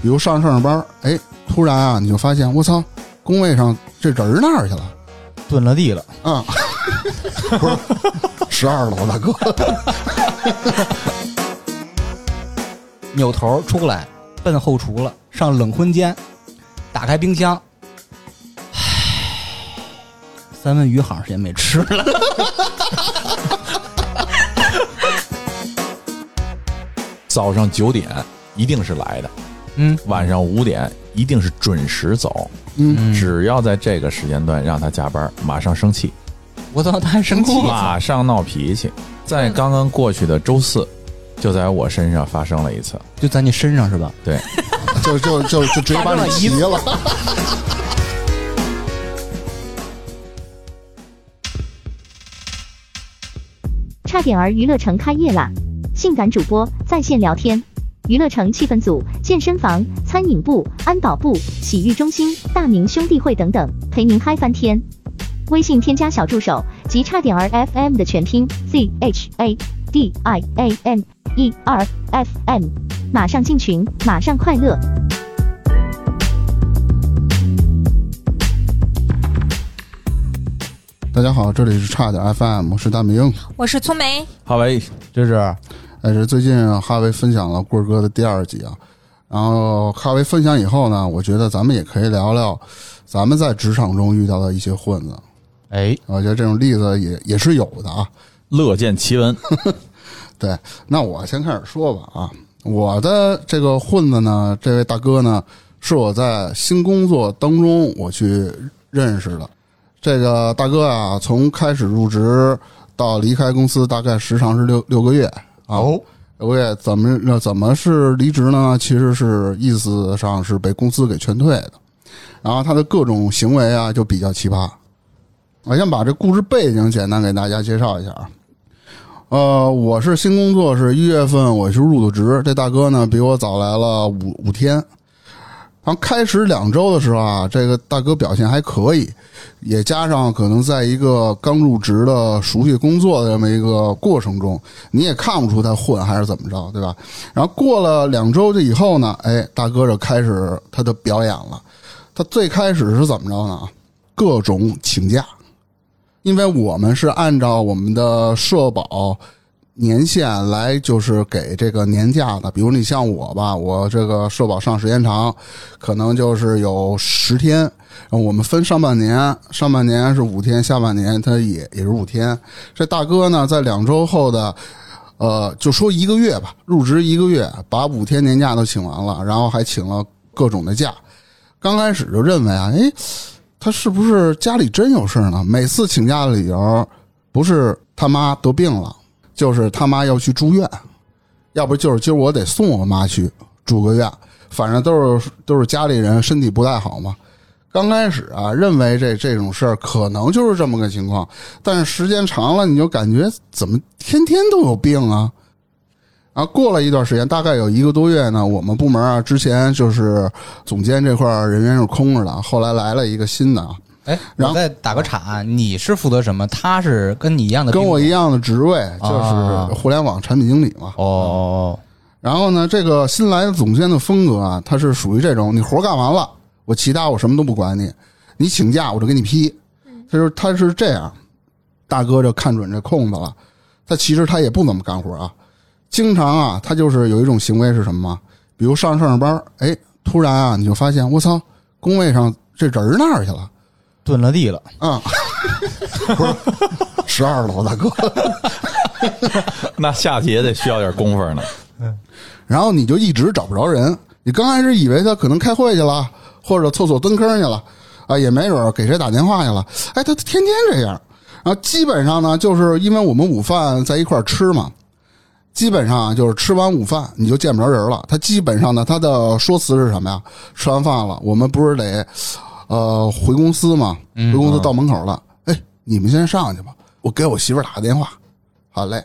比如上上着班，哎，突然啊，你就发现我操，工位上这人儿哪儿去了？蹲了地了，啊，不是十二楼大哥，扭头出来，奔后厨了，上冷荤间，打开冰箱，唉，三文鱼好长时间没吃了。早上九点一定是来的，嗯，晚上五点一定是准时走。嗯，只要在这个时间段让他加班，马上生气，我操，他还生气，马上闹脾气。在刚刚过去的周四，就在我身上发生了一次。就在你身上是吧？对，就就就就直接把你急了。差点儿娱乐城开业啦！性感主播在线聊天，娱乐城气氛组、健身房、餐饮部、安保部、洗浴中心、大明兄弟会等等，陪您嗨翻天。微信添加小助手及差点儿 FM 的全拼 Z H A D I A M E R F M，马上进群，马上快乐。大家好，这里是差点 FM，我是大明。我是粗梅，好喂，这是哎，这最近哈维分享了棍儿哥的第二集啊，然后哈维分享以后呢，我觉得咱们也可以聊聊咱们在职场中遇到的一些混子，哎，我觉得这种例子也也是有的啊。乐见其闻。对，那我先开始说吧啊，我的这个混子呢，这位大哥呢，是我在新工作当中我去认识的。这个大哥啊，从开始入职到离开公司，大概时长是六六个月哦，喂怎么那怎么是离职呢？其实是意思上是被公司给劝退的。然后他的各种行为啊，就比较奇葩。我先把这故事背景简单给大家介绍一下啊。呃，我是新工作，是一月份我是入的职，这大哥呢比我早来了五五天。然后开始两周的时候啊，这个大哥表现还可以，也加上可能在一个刚入职的熟悉工作的这么一个过程中，你也看不出他混还是怎么着，对吧？然后过了两周就以后呢，哎，大哥就开始他的表演了。他最开始是怎么着呢？各种请假。因为我们是按照我们的社保年限来，就是给这个年假的。比如你像我吧，我这个社保上时间长，可能就是有十天。我们分上半年，上半年是五天，下半年它也也是五天。这大哥呢，在两周后的，呃，就说一个月吧，入职一个月，把五天年假都请完了，然后还请了各种的假。刚开始就认为啊，哎。他是不是家里真有事呢？每次请假的理由不是他妈得病了，就是他妈要去住院，要不就是今儿我得送我妈去住个院，反正都是都是家里人身体不太好嘛。刚开始啊，认为这这种事儿可能就是这么个情况，但是时间长了，你就感觉怎么天天都有病啊？然后过了一段时间，大概有一个多月呢，我们部门啊，之前就是总监这块人员是空着的，后来来了一个新的啊，哎，然后再打个岔，你是负责什么？他是跟你一样的，跟我一样的职位，啊就是互联网产品经理嘛。哦哦然后呢，这个新来的总监的风格啊，他是属于这种，你活干完了，我其他我什么都不管你，你请假我就给你批。他说他是这样，大哥就看准这空子了，他其实他也不怎么干活啊，经常啊，他就是有一种行为是什么吗？比如上上着班，哎，突然啊，你就发现我操，工位上这人儿哪儿去了？哦，蹲了地了，啊，不是十二楼大哥。那下去也得需要点功夫呢。然后你就一直找不着人。你刚开始以为他可能开会去了，或者厕所蹲坑去了，啊，也没准给谁打电话去了。哎，他他天天这样。然后基本上呢，就是因为我们午饭在一块儿吃嘛，基本上就是吃完午饭你就见不着人了。他基本上呢，他的说辞是什么呀？吃完饭了，我们不是得呃回公司嘛？回公司到门口了，哎，你们先上去吧，我给我媳妇儿打个电话。好嘞，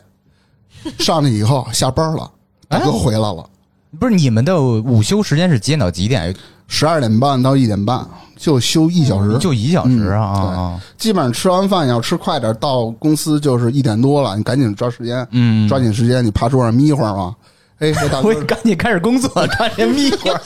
上去以后下班了，大哥回来了。不是你们的午休时间是几点到几点？十二点半到一点半，就休一小时，就一小时啊！基本上吃完饭要吃快点，到公司就是一点多了，你赶紧抓时间，嗯，抓紧时间，你趴桌上眯会儿嘛，哎，大哥 我赶紧开始工作，抓紧眯会儿。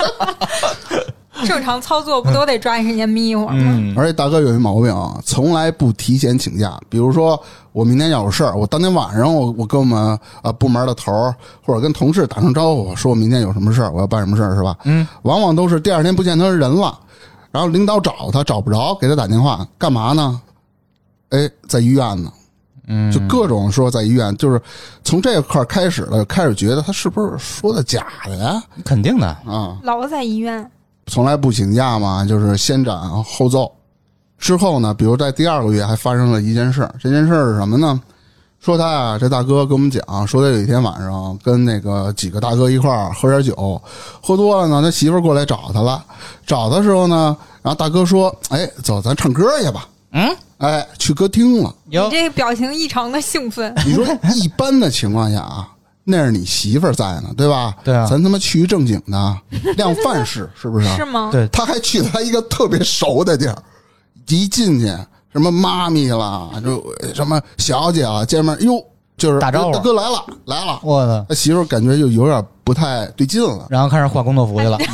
正常操作不都得抓紧时间眯一会儿吗？嗯，而且大哥有一毛病啊，从来不提前请假。比如说，我明天要有事儿，我当天晚上我我跟我们呃部门的头儿或者跟同事打声招呼，说我明天有什么事儿，我要办什么事儿，是吧？嗯，往往都是第二天不见他人了，然后领导找他找不着，给他打电话干嘛呢？哎，在医院呢。嗯就各种说在医院，就是从这块儿开始了，开始觉得他是不是说的假的呀？肯定的，啊，老在医院，从来不请假嘛，就是先斩后奏。之后呢，比如在第二个月还发生了一件事儿，这件事儿是什么呢？说他啊，这大哥跟我们讲，说他有一天晚上跟那个几个大哥一块儿喝点酒，喝多了呢，他媳妇儿过来找他了。找的时候呢，然后大哥说：“哎，走，咱唱歌去吧。”嗯，哎，去歌厅了。你这个表情异常的兴奋，你说一般的情况下啊，那是你媳妇儿在呢，对吧？对啊咱他妈去一正经的 量贩式，是不是？是吗？对，他还去了他一个特别熟的地儿，一进去什么妈咪啦，就什么小姐啊，见面哟，就是打招呼大哥来了来了，我操！他媳妇儿感觉就有点不太对劲了，然后开始换工作服去了。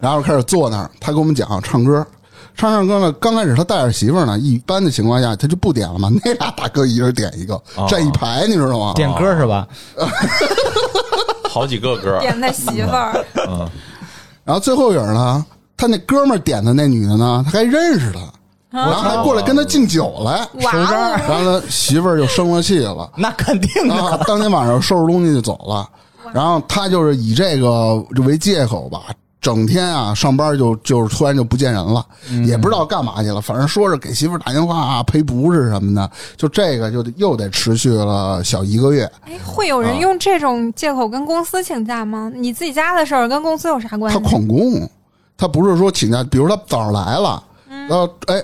然后开始坐那儿，他跟我们讲唱歌。唱唱歌呢，刚开始他带着媳妇儿呢，一般的情况下他就不点了嘛。那俩大哥一人点一个，哦站一排，你知道吗？点歌是吧？好几个歌，点他媳妇儿，嗯，然后最后影儿呢，他那哥们儿点的那女的呢，他还认识他，然后还过来跟他敬酒来，哇哦，然后他媳妇儿就生了气了。那肯定的。啊，当天晚上收拾东西就走了。然后他就是以这个为借口吧，整天啊上班就就是突然就不见人了，也不知道干嘛去了。反正说是给媳妇打电话啊赔不是什么的，就这个就得又得持续了小一个月。哎，会有人用这种借口跟公司请假吗？你自己家的事儿跟公司有啥关系他？旷工，他不是说请假，比如他早上来了，然后哎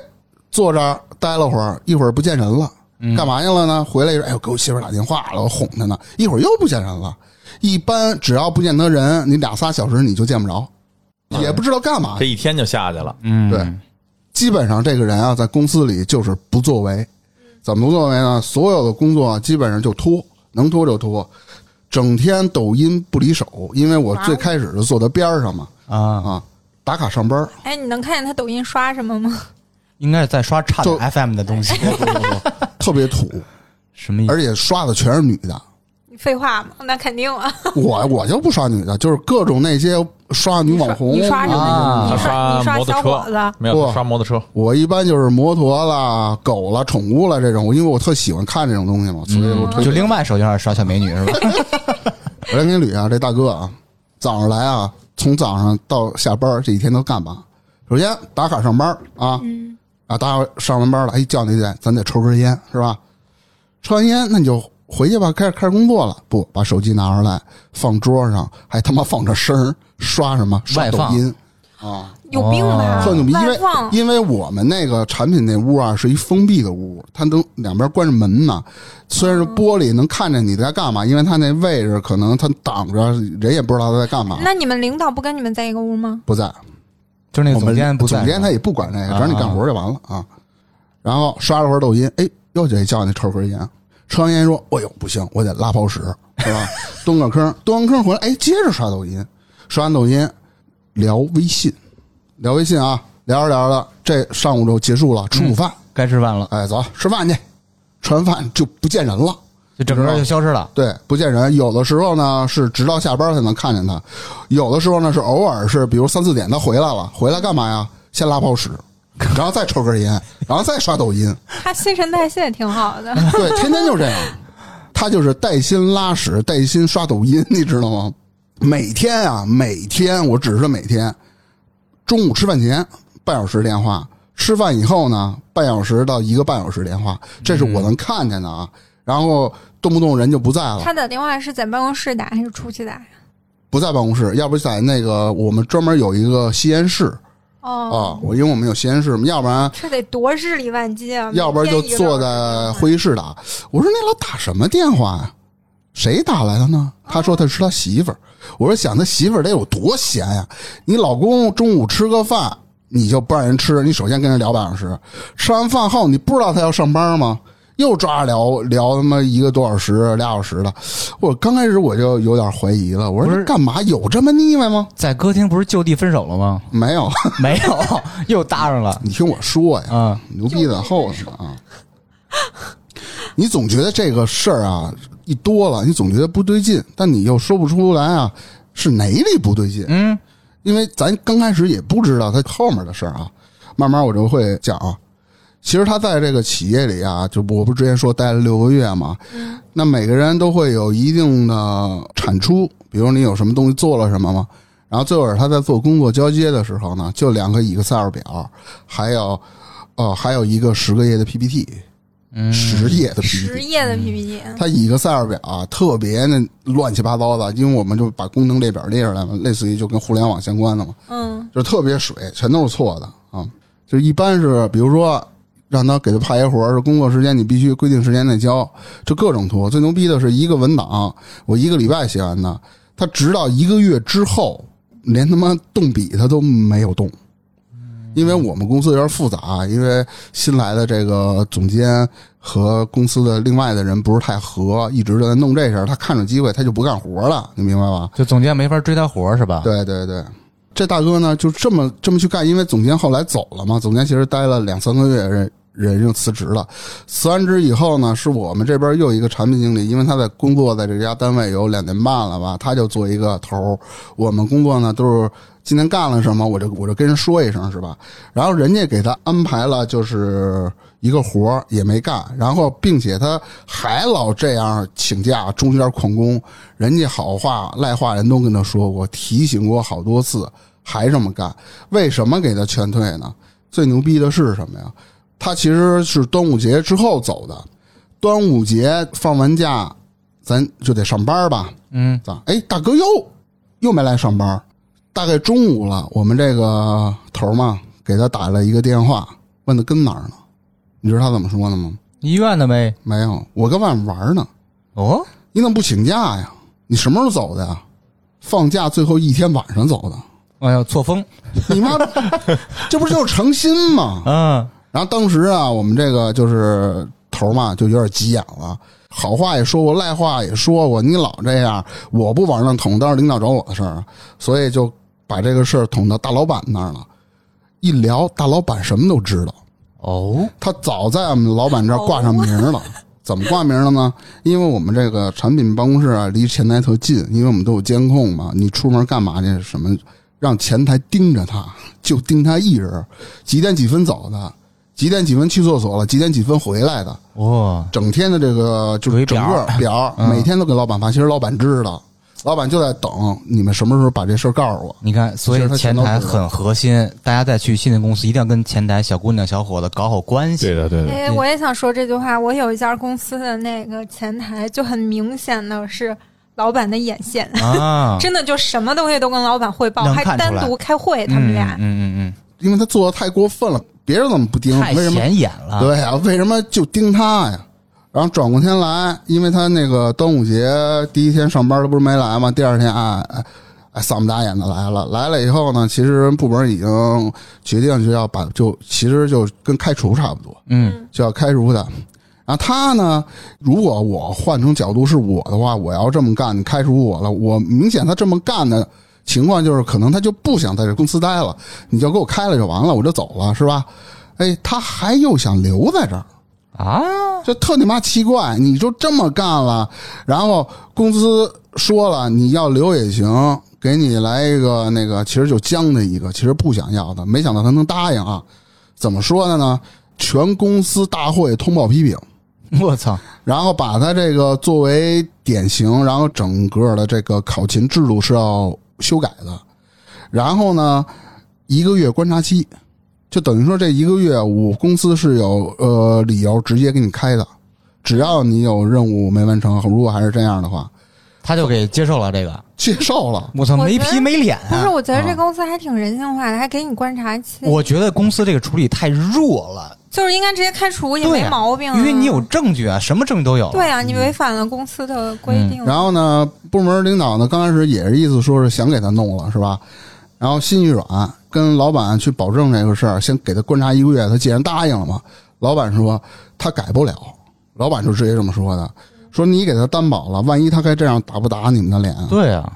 坐这儿待了会儿，一会儿不见人了。干嘛去了呢？回来一说，哎呦，给我媳妇打电话了，我哄她呢。一会儿又不见人了。一般只要不见得人，你俩仨小时你就见不着，也不知道干嘛这。一天就下去了。嗯，对，基本上这个人啊，在公司里就是不作为。怎么不作为呢？所有的工作啊基本上就拖，能拖就拖，整天抖音不离手。因为我最开始是坐在边儿上嘛，啊，啊，打卡上班儿。哎，你能看见他抖音刷什么吗？应该是在刷差点就 FM 的东西。特别土，什么意思？而且刷的全是女的。你废话嘛，那肯定啊。我我就不刷女的，就是各种那些刷女网红。你刷什么？啊你刷你刷摩托小伙子车，没有不刷摩托车。我一般就是摩托啦、狗啦、宠物啦这种，因为我特喜欢看这种东西嘛，所以我推就另外手机上刷小美女是吧？我来给你捋啊，这大哥啊，早上来啊，从早上到下班这一天都干嘛？首先打卡上班啊，啊，打卡上完班了，哎，叫你得咱得抽根烟是吧？抽完烟那你就回去吧，开始开始工作了。不，把手机拿出来放桌上，还他妈放着声儿刷什么？刷抖音啊，有病吧？特牛逼！因为因为我们那个产品那屋啊是一封闭的屋，它能两边关着门呢。虽然是玻璃能看见你在干嘛，因为它那位置可能它挡着，人也不知道他在干嘛。那你们领导不跟你们在一个屋吗？不在，就是那个总监不在，总监他也不管那个，只要你干活就完了啊。然后刷了会儿抖音，哎，又得叫你抽根烟。抽完烟说：“哎呦，不行，我得拉泡屎，是吧？蹲个坑，蹲完坑回来，哎，接着刷抖音，刷完抖音聊微信，聊微信啊，聊着聊着，这上午就结束了，吃午饭，该吃饭了，哎，走吃饭去，吃完饭就不见人了。”就整个人就消失了。对，不见人。有的时候呢是直到下班才能看见他，有的时候呢是偶尔是，比如三四点他回来了，回来干嘛呀？先拉泡屎，然后再抽根烟，然后再刷抖音。他新陈代谢挺好的。对，天天就这样。他就是带薪拉屎，带薪刷抖音，你知道吗？每天啊，每天，我只是每天，中午吃饭前半小时电话，吃饭以后呢半小时到一个半小时电话，这是我能看见的啊。然后动不动人就不在了。他打电话是在办公室打还是出去打呀？不在办公室，要不在那个我们专门有一个吸烟室啊哦，，我因为我们有实验室嘛，要不然这得多日理万机啊！要不然就坐在会议室打。我说那老打什么电话呀？谁打来的呢？他说他是他媳妇儿。我说想他媳妇儿得有多闲呀？你老公中午吃个饭，你就不让人吃，你首先跟人聊半小时，吃完饭后你不知道他要上班吗？又抓着聊聊他妈一个多小时、俩小时的。我刚开始我就有点怀疑了，我说这干嘛有这么腻歪吗？在歌厅不是就地分手了吗？没有，没有，又搭上了你听我说呀，啊！牛逼在后头呢啊！你总觉得这个事儿啊一多了，你总觉得不对劲，但你又说不出来啊是哪里不对劲，嗯，因为咱刚开始也不知道他后面的事儿啊，慢慢我就会讲啊。其实他在这个企业里啊，就我不之前说待了六个月嘛，那每个人都会有一定的产出，比如你有什么东西做了什么嘛。然后最后他在做工作交接的时候呢，就两个 Excel 表，还有呃还有一个十个页的 PPT，嗯十页的十 PPT。页的 PPT，他 Excel 表啊，特别那乱七八糟的，因为我们就把功能列表列出来嘛，类似于就跟互联网相关的嘛。嗯，就特别水，全都是错的啊。就一般是，比如说让他给他派一活儿，是工作时间你必须规定时间内交，就各种图。最牛逼的是一个文档，我一个礼拜写完的，他直到一个月之后，连他妈动笔他都没有动。因为我们公司有点复杂，因为新来的这个总监和公司的另外的人不是太合，一直都在弄这事儿。他看着机会，他就不干活了，你明白吧？就总监没法追他活儿是吧？对对对，这大哥呢就这么这么去干，因为总监后来走了嘛，总监其实待了两三个月，人就辞职了。辞完职以后呢，是我们这边又一个产品经理，因为他在工作在这家单位有两年半了吧，他就做一个头。我们工作呢都是今天干了什么，我就我就跟人说一声是吧？然后人家给他安排了就是一个活也没干，然后并且他还老这样请假，中间旷工，人家好话赖话人都跟他说过，提醒过好多次，还这么干，为什么给他劝退呢？最牛逼的是什么呀？他其实是端午节之后走的，端午节放完假，咱就得上班吧？嗯，咋？哎，大哥又又没来上班，大概中午了，我们这个头儿嘛给他打了一个电话，问他跟哪儿呢？你知道他怎么说的吗？医院的呗。没有，我跟外面玩呢。哦，你怎么不请假呀？你什么时候走的呀？放假最后一天晚上走的。哎呀，错峰。你妈，这不就是诚心吗？嗯，然后当时啊，我们这个就是头儿嘛，就有点急眼了。好话也说过，赖话也说过，你老这样，我不往上捅，当是领导找我的事儿，所以就把这个事儿捅到大老板那儿了。一聊，大老板什么都知道，哦，他早在我们老板这儿挂上名儿了。怎么挂名了呢？因为我们这个产品办公室啊，离前台特近，因为我们都有监控嘛。你出门干嘛去？什么？让前台盯着他，就盯他一人，几点几分走的，几点几分去厕所了，几点几分回来的，哦，整天的这个就是一整个表每天都给老板发。其实老板知道，老板就在等你们什么时候把这事儿告诉我。你看，所以前台很核心，大家再去新的公司一定要跟前台小姑娘、小伙子搞好关系。对的，对的，哎，我也想说这句话。我有一家公司的那个前台，就很明显的是老板的眼线，啊，真的就什么东西都跟老板汇报，还单独开会，他们俩。嗯嗯嗯因为他做的太过分了，别人怎么不盯？嗯，太为什么？显眼了。对啊，为什么就盯他呀？然后转过天来，因为他那个端午节第一天上班，他不是没来吗？第二天啊哎哎，丧不打眼的来了。来了以后呢，其实部门已经决定就要把就其实就跟开除差不多，嗯，就要开除他。然后他呢，如果我换成角度是我的话，我要这么干，你开除我了，我明显他这么干的情况就是，可能他就不想在这公司待了，你就给我开了就完了，我就走了，是吧？哎，他还又想留在这儿。啊，就特你妈奇怪！你就这么干了，然后公司说了你要留也行，给你来一个那个，其实就僵的一个，其实不想要的，没想到他能答应啊！怎么说的呢？全公司大会通报批评，我操，然后把他这个作为典型，然后整个的这个考勤制度是要修改的，然后呢，一个月观察期，就等于说这一个月我公司是有呃理由直接给你开的，只要你有任务没完成，如果还是这样的话，他就给接受了这个。接受了。我操，没皮没脸不是，啊！我觉得这啊公司还挺人性化的，还给你观察期，我觉得公司这个处理太弱了，就是应该直接开除也没毛病、啊因为你有证据啊，什么证据都有。对啊，你违反了公司的规定。然后呢，部门领导呢刚开始也是意思说是想给他弄了，是吧？然后心一软，跟老板去保证这个事儿，先给他观察一个月。他既然答应了嘛，老板说他改不了，老板就直接这么说的，说你给他担保了，万一他该这样打不打你们的脸啊？对啊，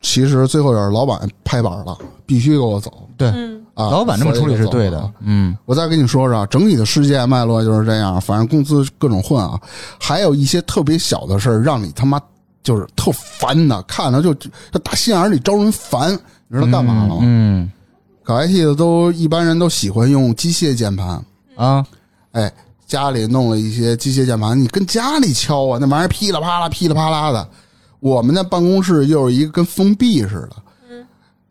其实最后也是老板拍板了，必须给我走对，嗯啊！老板这么处理是对的。嗯我再跟你说说啊，整体的世界脉络就是这样，反正公司各种混啊，还有一些特别小的事儿，让你他妈就是特烦的，看着就就打心眼里招人烦。你知道干嘛了吗？嗯搞 IT 的都一般人都喜欢用机械键盘，啊，哎，家里弄了一些机械键盘，你跟家里敲啊，那玩意儿噼里啪啦、噼里啪啦的。我们那办公室又是一个跟封闭似的，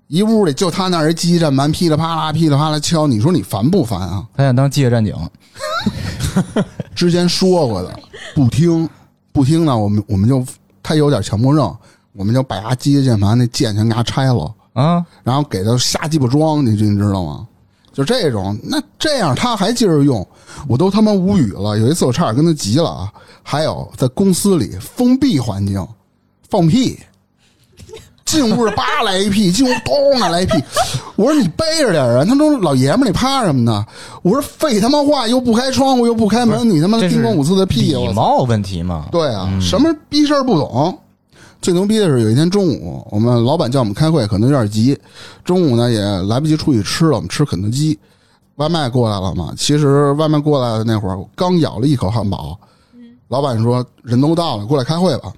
一屋里就他那儿一机械键盘，噼里啪啦、噼里啪啦敲，你说你烦不烦啊？他想当机械战警，之前说过的，不听，不听呢，我们我们就他有点强迫症，我们就把他机械键盘那键全给他拆了，啊，然后给他瞎鸡巴装进去，你知道吗？就这种，那这样他还接着用，我都他妈无语了。有一次我差点跟他急了啊！还有在公司里封闭环境放屁，进屋叭来一屁，进屋咚来一屁。我说你背着点啊，他说老爷们儿你怕什么呢？我说废他妈话，又不开窗户又不开门，你他妈叮咣五次的屁，我操！礼貌问题嘛。对啊，什么逼事儿不懂。最牛逼的是有一天中午，我们老板叫我们开会，可能有点急，中午呢也来不及出去吃了，我们吃肯德基，外卖过来了嘛。其实外卖过来的那会儿，我刚咬了一口汉堡，老板说人都到了，过来开会吧。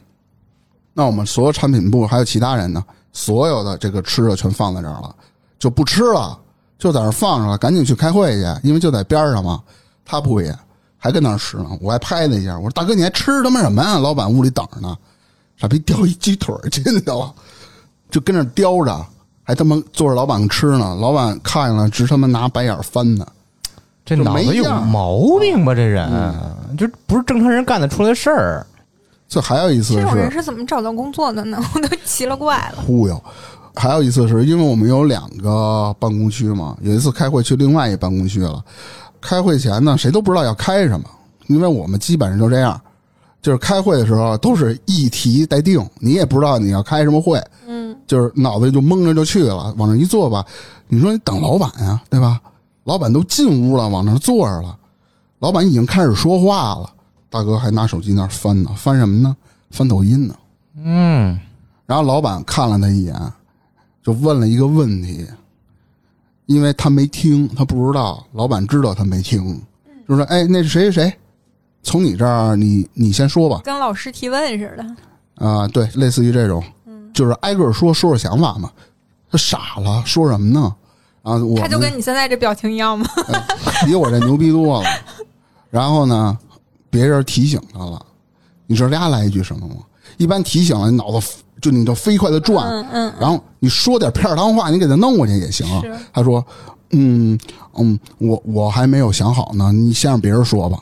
那我们所有产品部还有其他人呢，所有的这个吃的全放在这儿了，就不吃了，就在那儿放着了，赶紧去开会去，因为就在边上嘛。他不也还跟那儿吃呢，我还拍他一下，我说大哥你还吃他妈什么呀？老板屋里等着呢，傻逼叼一鸡腿儿进去了，就跟那儿叼着，还他妈坐着老板吃呢。老板看见了，直他妈拿白眼翻呢。这就脑子有毛病吧？这人就不是正常人干得出来的事儿。这还有一次这种人是是怎么找到工作的呢？我都奇了怪了。忽悠，还有一次是因为我们有两个办公区嘛，有一次开会去另外一办公区了。开会前呢，谁都不知道要开什么，因为我们基本上就这样，就是开会的时候都是一题待定，你也不知道你要开什么会，嗯，就是脑子里就蒙着就去了，往那一坐吧。你说你等老板呀，对吧？老板都进屋了，往那儿坐着了，老板已经开始说话了，大哥还拿手机那儿翻呢，翻什么呢？翻抖音呢。嗯，然后老板看了他一眼，就问了一个问题，因为他没听，他不知道，老板知道他没听，就说：“哎，那是谁谁谁，从你这儿，你你先说吧。跟老师提问似的。”啊、对，类似于这种，就是挨个说说说想法嘛。他傻了，说什么呢？啊我他就跟你现在这表情一样吗？比我这牛逼多了。然后呢，别人提醒他了，你知道人家来一句什么吗？一般提醒了，你脑子就你就飞快的转，嗯嗯，然后你说点片儿汤话，你给他弄过去也行是。他说：“嗯嗯，我我还没有想好呢，你先让别人说吧。”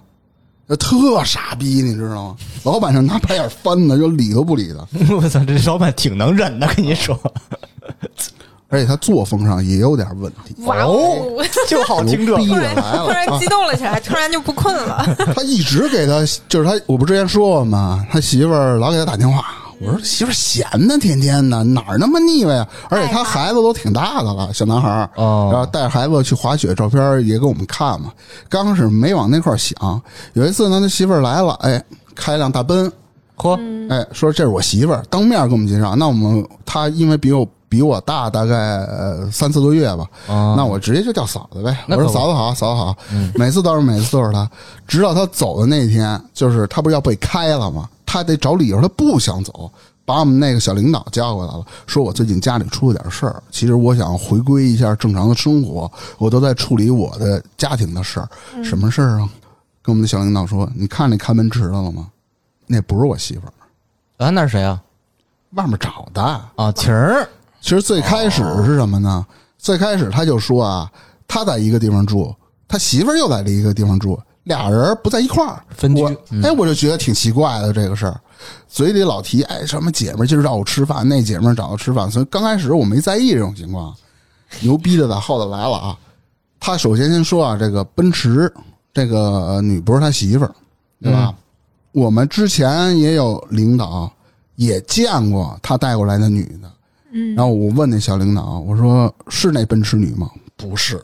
那特傻逼，你知道吗？老板就拿白眼翻的，就理都不理他。我操，这老板挺能忍的，跟你说，而且他作风上也有点问题。哇哦！就好听这突然突然激动了起来，突然就不困了。他一直给他，就是他，我不之前说过吗？他媳妇儿老给他打电话。我说媳妇闲的，天天的哪儿那么腻歪呀？而且他孩子都挺大的了，小男孩儿，哦然后带着孩子去滑雪，照片也给我们看嘛。刚开始没往那块儿想，有一次呢，他媳妇儿来了，哎，开辆大奔，嚯，哎，说这是我媳妇儿，当面给我们介绍。那我们他因为比我比我大大概呃三四个月吧，啊那我直接就叫嫂子呗。我说嫂子好，嫂子好，每次都是每次都是他。直到他走的那天，就是他不是要被开了吗？他得找理由，他不想走。把我们那个小领导叫过来了，说我最近家里出了点事儿，其实我想回归一下正常的生活，我都在处理我的家庭的事儿。什么事儿啊？跟我们的小领导说，你看那看门池的了吗？那不是我媳妇儿，啊，那是谁啊？外面找的。啊，晴儿，其实最开始是什么呢？最开始他就说啊，他在一个地方住，他媳妇儿又在另一个地方住，俩人不在一块儿分居我哎，我就觉得挺奇怪的这个事儿，嘴里老提哎什么姐们儿今儿找我吃饭，那姐们儿找我吃饭，所以刚开始我没在意这种情况。牛逼的在后头来了啊！他首先先说啊，这个奔驰这个呃女不是他媳妇儿，对吧？我们之前也有领导也见过他带过来的女的，嗯，然后我问那小领导，我说是那奔驰女吗？不是，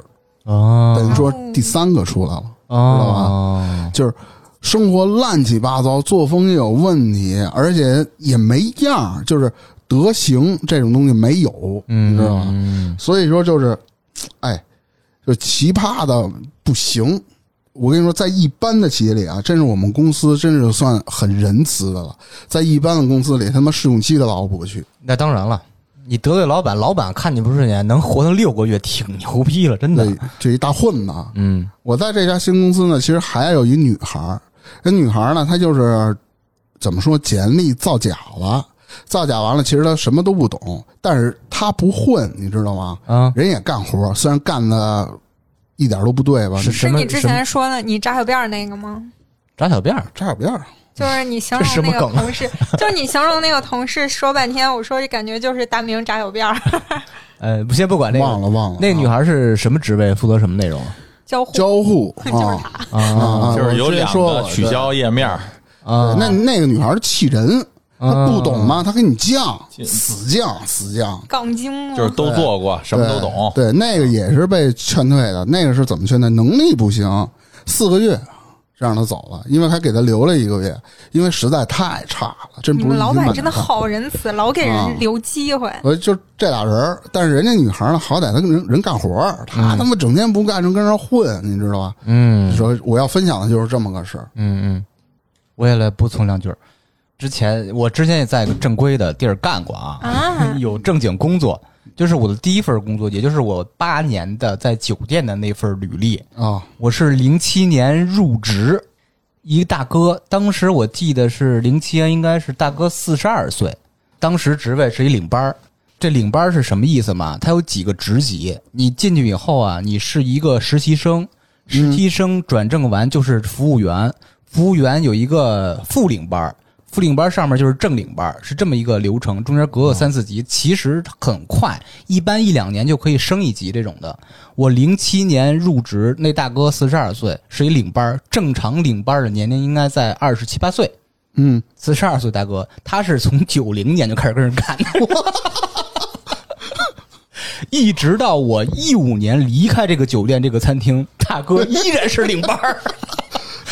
啊等于说第三个出来了，啊，就是生活乱七八糟，作风也有问题，而且也没样儿，就是德行这种东西没有，你知道吗？嗯所以说就是，哎，就奇葩的不行。我跟你说，在一般的企业里啊，真是我们公司真是算很仁慈的了。在一般的公司里，他妈试用期都老不去。那当然了，你得罪老板，老板看你不顺眼，能活到六个月，挺牛逼了，真的。这这一大混子啊，嗯我在这家新公司呢，其实还有一女孩儿。这女孩儿呢，她就是怎么说，简历造假了，造假完了，其实她什么都不懂，但是她不混，你知道吗？啊，人也干活，虽然干的一点都不对吧？是是你之前说的你扎小辫儿那个吗？扎小辫儿，扎小辫儿，就是你形容那个同事，就是你形容那个同事说半天，我说这感觉就是大明扎小辫儿，呃，不先不管那个，忘了忘了。那个女孩是什么职位，负责什么内容交互交互 就是啊。啊啊，就是有两个取消页面，啊？那那个女孩儿气人，她不懂吗？吗？她给你犟，死犟死犟。杠精嘛，就是都做过，什么都懂。对，对那个也是被劝退的。那个是怎么劝退？能力不行，四个月让他走了，因为还给他留了一个月，因为实在太差了，真你不是老板真的。好仁慈，老给啊人留机会。我就这俩人儿，但是人家女孩呢，好歹她跟人人干活儿，她他妈整天不干，正跟人混，你知道吧？嗯说我要分享的就是这么个事儿。嗯嗯，我也来补充两句儿。之前我之前也在一个正规的地儿干过啊，啊 有正经工作，就是我的第一份工作，也就是我八年的在酒店的那份履历。啊，我是零七年入职，一个大哥，当时我记得是零七年，应该是大哥四十二岁，当时职位是一领班儿。这领班儿是什么意思嘛？他有几个职级，你进去以后啊，你是一个实习生，实习生转正完就是服务员，服务员有一个副领班儿，副领班上面就是正领班，是这么一个流程，中间隔个三四级，其实很快，一般一两年就可以升一级这种的。我零七年入职，那大哥四十二岁，是一领班，正常领班的年龄应该在二十七八岁。嗯，四十二岁大哥，他是从九零年就开始跟人干的，一直到我一五年离开这个酒店这个餐厅，大哥依然是领班儿。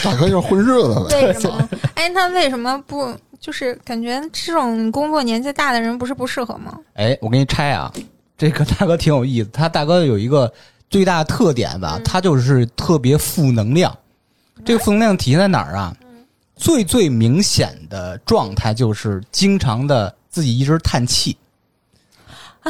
大哥就是混日子呗。为 什么？哎，那为什么不？就是感觉这种工作年纪大的人不是不适合吗？哎，我给你拆啊，这个大哥挺有意思。他大哥有一个最大的特点吧，他就是特别负能量。这个负能量体现在哪儿啊？最最明显的状态就是经常的自己一直叹气。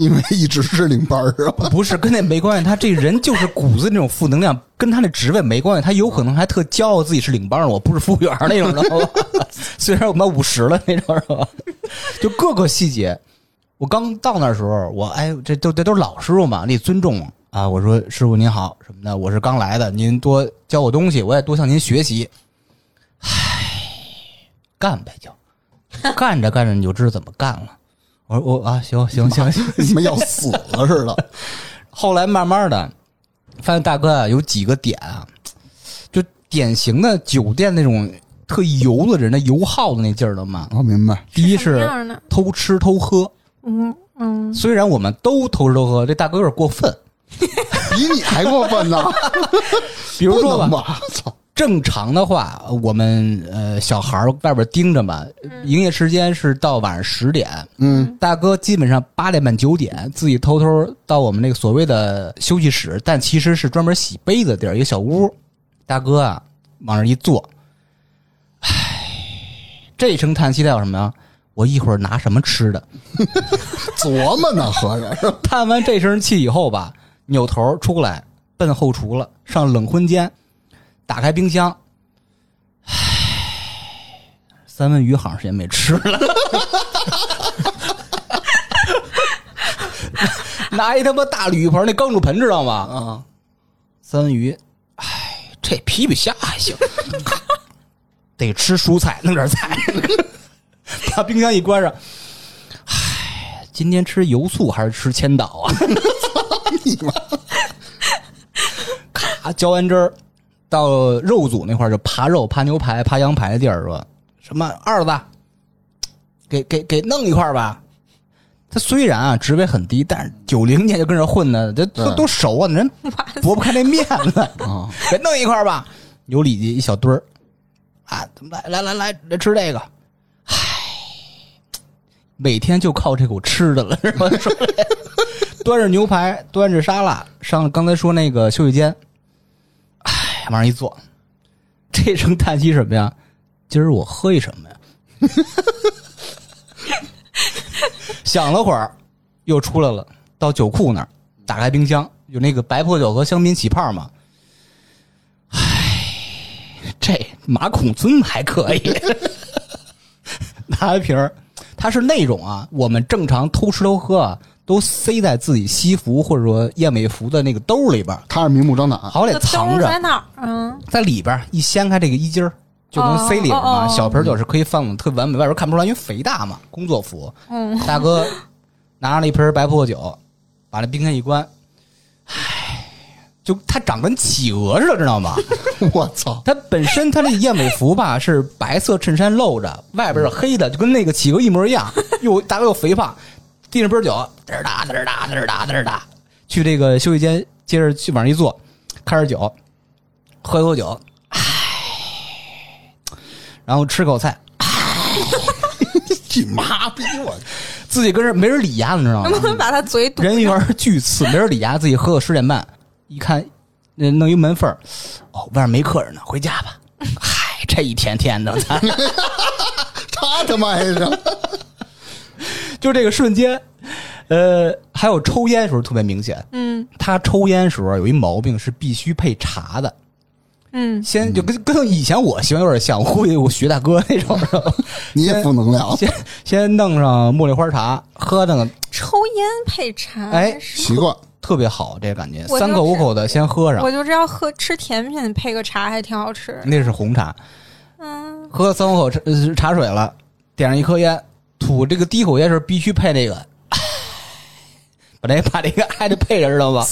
因为一直是领班儿是吧？不是跟那没关系，他这人就是骨子那种负能量，跟他那职位没关系。他有可能还特骄傲自己是领班儿，我不是服务员那种，知道吧？虽然我们五十了那种，是吧？就各个细节。我刚到那时候，我哎，这都这都是老师傅嘛，你尊重啊。我说师傅您好什么的，我是刚来的，您多教我东西，我也多向您学习。唉，干呗就，干着干着你就知道怎么干了。我说我啊，行行行行，你们 要死了似的。后来慢慢的发现大哥啊有几个点啊，就典型的酒店那种特油的人的油耗的那劲儿了嘛。我明白。第一是？偷吃偷喝，嗯嗯，虽然我们都偷吃偷喝，这大哥有点过分。比你还过分呢！比如说吧，操！正常的话，我们呃小孩儿外边盯着嘛，营业时间是到晚上十点，嗯，大哥基本上八点半九点自己偷偷到我们那个所谓的休息室，但其实是专门洗杯子的地儿，一个小屋。大哥啊，往那儿一坐，唉，这一声叹息代表什么呀？我一会儿拿什么吃的？琢磨呢，合着是吧 叹完这声气以后吧，扭头出来奔后厨了，上冷荤间，打开冰箱，唉，三文鱼好长时间没吃了。拿一他妈大铝盆那钢煮盆知道吗？啊，三文鱼，唉，这皮皮虾还行，得吃蔬菜，弄点菜，把冰箱一关上。唉，今天吃油醋还是吃千岛啊？你妈！咔浇完汁儿，到肉组那块儿就扒肉、扒牛排、扒羊排的地儿说，什么二子，给给给弄一块儿吧。他虽然啊职位很低，但是九零年就跟这混的，这都都熟啊，人驳不开那面子，啊，给弄一块儿吧。有里脊一小堆儿，啊，来来来来来吃这个，唉，每天就靠这口吃的了，是吧？端着牛排，端着沙拉，上刚才说那个休息间，往上一坐，这声叹息什么呀？今儿我喝一什么呀？想了会儿，又出来了，到酒库那儿，打开冰箱，有那个白葡萄酒和香槟起泡嘛。唉，这马孔尊还可以，拿一瓶儿，它是那种啊，我们正常偷吃偷喝啊，都塞在自己西服或者说燕尾服的那个兜里边儿，他是明目张胆，好歹藏着在，哪儿？嗯，在里边一掀开这个衣襟儿，就能塞里边嘛。哦哦哦小瓶酒是可以放的特完美，外边看不出来，因为肥大嘛，工作服。嗯，大哥拿了一瓶白葡萄酒，把那冰箱一关，唉，就它长跟企鹅似的，知道吗？我操，它本身它那燕尾服吧是白色衬衫露着，外边是黑的，就跟那个企鹅一模一样。又大哥又肥胖，递上杯酒，嘚儿哒嘚儿哒嘚儿哒嘚儿哒，去这个休息间，接着去往上一坐，开始酒，喝一口酒，唉，然后吃口菜，你妈逼我！自己跟这没人理呀，你知道吗能？不能把他嘴堵？人缘巨次，没人理呀，自己喝到十点半，一看，那弄一门缝儿，哦，外面没客人呢，回家吧。嗨，这一天天的，他他妈也是，就这个瞬间，呃，还有抽烟时候特别明显。嗯。他抽烟时候有一毛病是必须配茶的，嗯，先就跟跟以前我习惯有点像，我估计我学大哥那种，你也负能量，先先弄上茉莉花茶，喝那个抽烟配茶，哎习惯。特别好，这个感觉，我三口五口的先喝上。我，就知道喝吃甜品配个茶还挺好吃。那是红茶。嗯，喝三五口茶呃茶水了，点上一颗烟，吐这个第一口烟时候必须配那个，把这把这个还得配着，知道吧？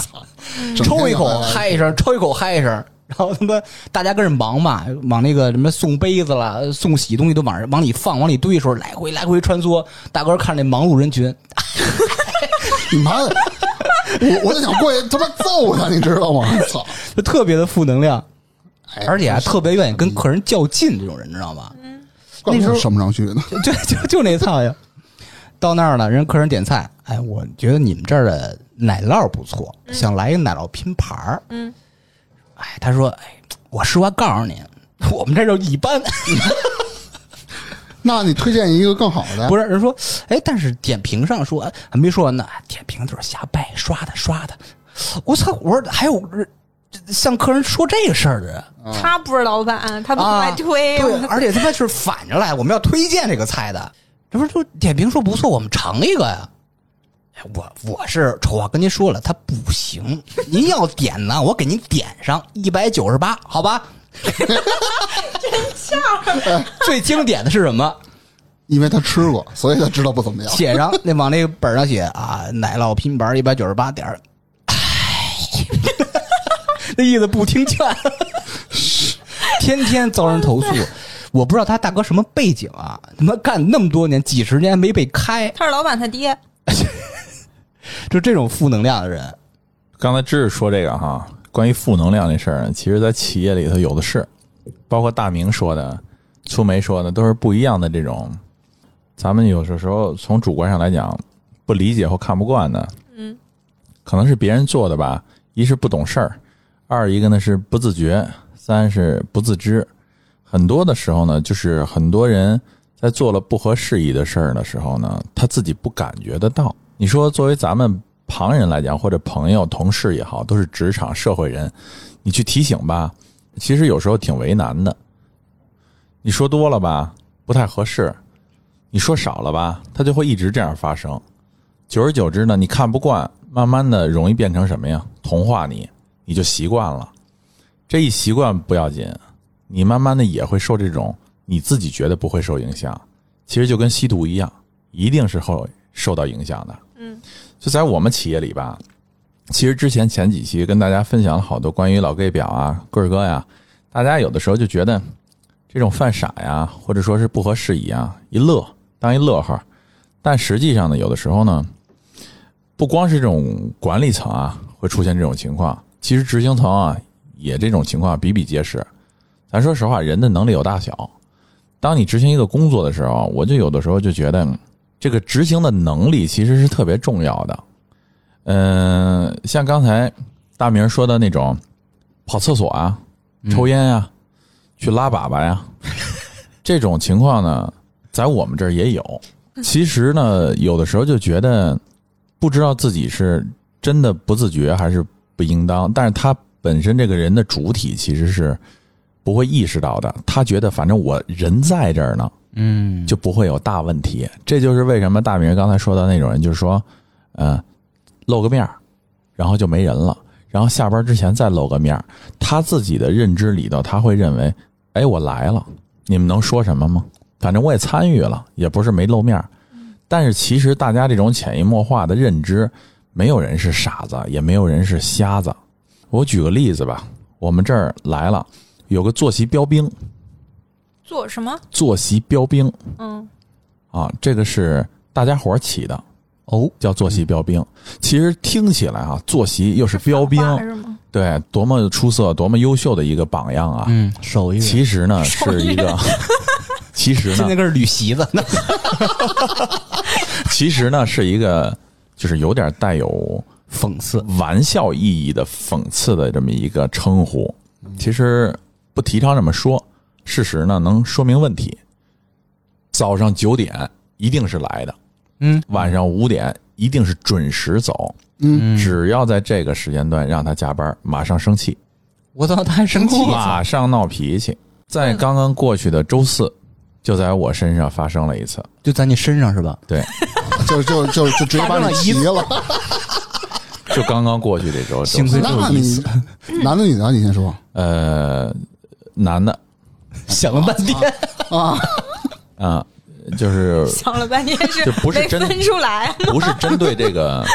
抽一口嗨一声，抽一口嗨一声，然后他妈大家跟着忙嘛，往那个什么送杯子了、送洗东西都往往里放、往里堆的时候，来回来回穿梭。大哥看着那忙碌人群，你妈的！我我就想过去他妈揍他，你知道吗？操！就特别的负能量，哎而且还特别愿意跟客人较劲，这种人知道吗？那时候上不上去呢。就就就那操呀！到那儿了，人客人点菜，哎，我觉得你们这儿的奶酪不错，想来一个奶酪拼盘儿。嗯，哎，他说，哎，我实话告诉你，我们这儿就一般。那你推荐一个更好的？不是人说，哎，但是点评上说哎还没说完呢，哎点评就是瞎掰刷的刷的。我操！我说还有人向客人说这个事儿的人他不是老板，他不往外推。啊对，而且他妈是反着来，我们要推荐这个菜的，这不是说点评说不错，我们尝一个呀。哎我我是丑话跟您说了，他不行。您要点呢，我给您点上一百九十八，好吧？最经典的是什么？因为他吃过，所以他知道不怎么样。写上那往那个本上写啊，奶酪拼盘一百九十八点那意思不听劝，天天遭人投诉。我不知道他大哥什么背景啊，他妈干那么多年，几十年没被开，他是老板他爹，就这种负能量的人，刚才知识说这个哈，关于负能量这事儿，其实在企业里头有的是，包括大明说的、粗梅说的，都是不一样的这种。咱们有的时候从主观上来讲，不理解或看不惯的，嗯，可能是别人做的吧。一是不懂事儿，二一个呢是不自觉，三是不自知。很多的时候呢，就是很多人在做了不合时宜的事儿的时候呢，他自己不感觉得到。你说，作为咱们旁人来讲，或者朋友、同事也好，都是职场社会人，你去提醒吧，其实有时候挺为难的。你说多了吧，不太合适；你说少了吧，它就会一直这样发生。久而久之呢，你看不惯，慢慢的容易变成什么呀？同化你，你就习惯了。这一习惯不要紧，你慢慢的也会受这种你自己觉得不会受影响，其实就跟吸毒一样，一定是会受到影响的。嗯，就在我们企业里吧，其实之前前几期跟大家分享了好多关于老 gay 表啊、棍儿哥呀，大家有的时候就觉得这种犯傻呀，或者说是不合时宜啊，一乐当一乐呵。但实际上呢，有的时候呢，不光是这种管理层啊会出现这种情况，其实执行层啊也这种情况比比皆是。咱说实话，人的能力有大小。当你执行一个工作的时候，我就有的时候就觉得，这个执行的能力其实是特别重要的。嗯、像刚才大明说的那种，跑厕所啊、抽烟呀、去拉粑粑呀，这种情况呢，在我们这儿也有。其实呢，有的时候就觉得，不知道自己是真的不自觉还是不应当，但是他本身这个人的主体其实是不会意识到的。他觉得反正我人在这儿呢，嗯，就不会有大问题。这就是为什么大明刚才说的那种人，就是说，嗯、露个面儿然后就没人了，然后下班之前再露个面儿他自己的认知里头，他会认为，哎，我来了，你们能说什么吗？反正我也参与了，也不是没露面儿但是其实大家这种潜移默化的认知，没有人是傻子，也没有人是瞎子。我举个例子吧，我们这儿来了，有个坐席标兵，坐什么？坐席标兵嗯，啊，这个是大家伙儿起的，哦，叫坐席标兵。其实听起来啊，坐席又是标兵，是吗？对，多么出色、多么优秀的一个榜样啊！嗯，手艺，其实呢，是一个，其实呢现在，个是捋席子呢，其实呢，是一个，就是有点带有讽刺。玩笑意义的讽刺的这么一个称呼。其实不提倡这么说，事实呢能说明问题。早上九点一定是来的，嗯，晚上五点一定是准时走。嗯，只要在这个时间段让他加班，马上生气，我操，他还生气，马上闹脾气。在刚刚过去的周四，就在我身上发生了一次。就在你身上是吧？对，就就就就直接把你急了。就刚刚过去这周，幸亏只有意思，男的女的？你先说呃，男的想了半天，啊。啊、就是想了半天是就不是真没分出来。不是针对这个，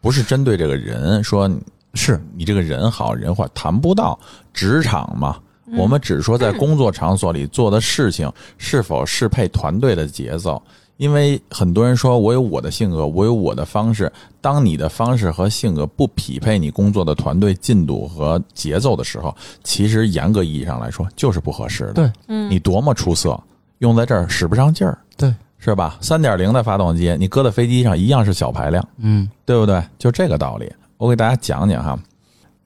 不是针对这个人说是你这个人好人坏，谈不到职场嘛。我们只说在工作场所里做的事情是否适配团队的节奏。因为很多人说我有我的性格，我有我的方式。当你的方式和性格不匹配你工作的团队进度和节奏的时候，其实严格意义上来说就是不合适的。对，嗯你多么出色，用在这儿使不上劲儿，对，是吧？三点零的发动机，你搁在飞机上一样是小排量。嗯对不对？就这个道理。我给大家讲讲哈，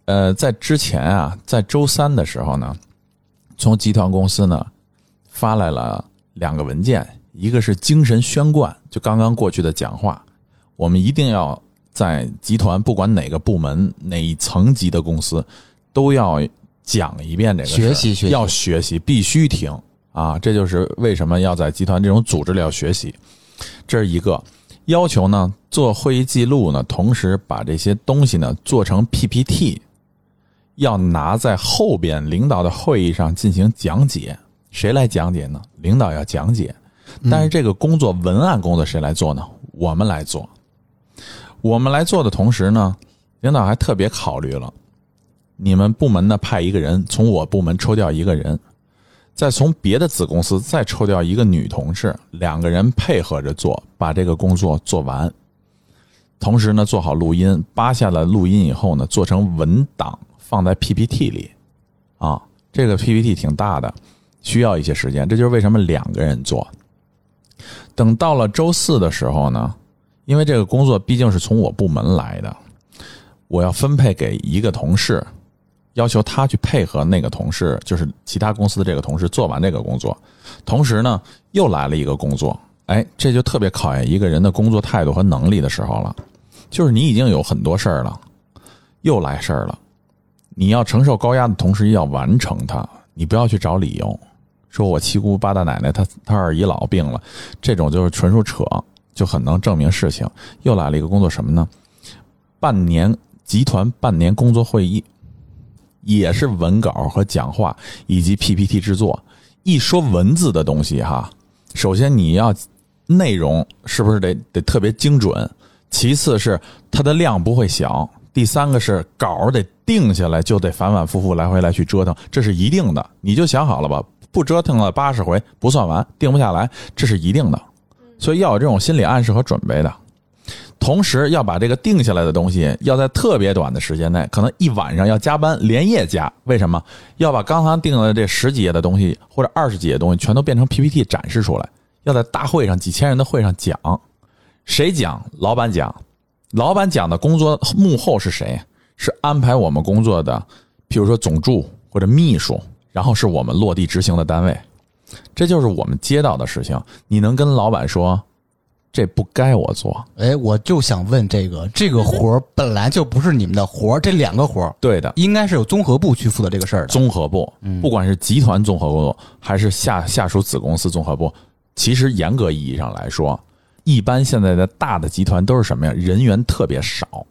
呃，在之前啊，在周三的时候呢，从集团公司呢发来了两个文件，一个是精神宣贯，就刚刚过去的讲话，我们一定要在集团不管哪个部门哪一层级的公司，都要讲一遍这个事学习学习要学习，必须听啊！这就是为什么要在集团这种组织里要学习，这是一个。要求呢，做会议记录呢，同时把这些东西呢做成 PPT，要拿在后边领导的会议上进行讲解。谁来讲解呢？领导要讲解，但是这个工作文案工作谁来做呢？我们来做。我们来做的同时呢，领导还特别考虑了，你们部门呢派一个人，从我部门抽调一个人，再从别的子公司再抽调一个女同事，两个人配合着做，把这个工作做完。同时呢，做好录音，扒下了录音以后呢，做成文档放在 PPT 里。啊，这个 PPT 挺大的，需要一些时间。这就是为什么两个人做。等到了周四的时候呢，因为这个工作毕竟是从我部门来的，我要分配给一个同事，要求他去配合那个同事，就是其他公司的这个同事做完这个工作。同时呢，又来了一个工作，哎，这就特别考验一个人的工作态度和能力的时候了。就是你已经有很多事儿了，又来事儿了，你要承受高压的同时要完成它，你不要去找理由，说我七姑八大奶奶她她二姨老病了，这种就是纯属扯，就很能证明事情。又来了一个工作什么呢？半年集团半年工作会议，也是文稿和讲话以及 PPT 制作。一说文字的东西哈，首先你要内容是不是得得特别精准？其次是它的量不会小，第三个是稿得定下来，就得反反复复来回来去折腾，这是一定的。你就想好了吧，不折腾了八十回不算完，定不下来，这是一定的。所以要有这种心理暗示和准备的。同时要把这个定下来的东西，要在特别短的时间内，可能一晚上要加班，连夜加。为什么？要把刚才定的这十几页的东西或者二十几页东西，全都变成 PPT 展示出来。要在大会上几千人的会上讲，谁讲？老板讲。老板讲的工作幕后是谁？是安排我们工作的，譬如说总助或者秘书，然后是我们落地执行的单位。这就是我们接到的事情。你能跟老板说？这不该我做，哎，我就想问这个，这个活儿本来就不是你们的活儿，这两个活儿对的，应该是有综合部去负责这个事儿的。综合部，不管是集团综合部还是下下属子公司综合部，其实严格意义上来说，一般现在的大的集团都是什么呀？人员特别少，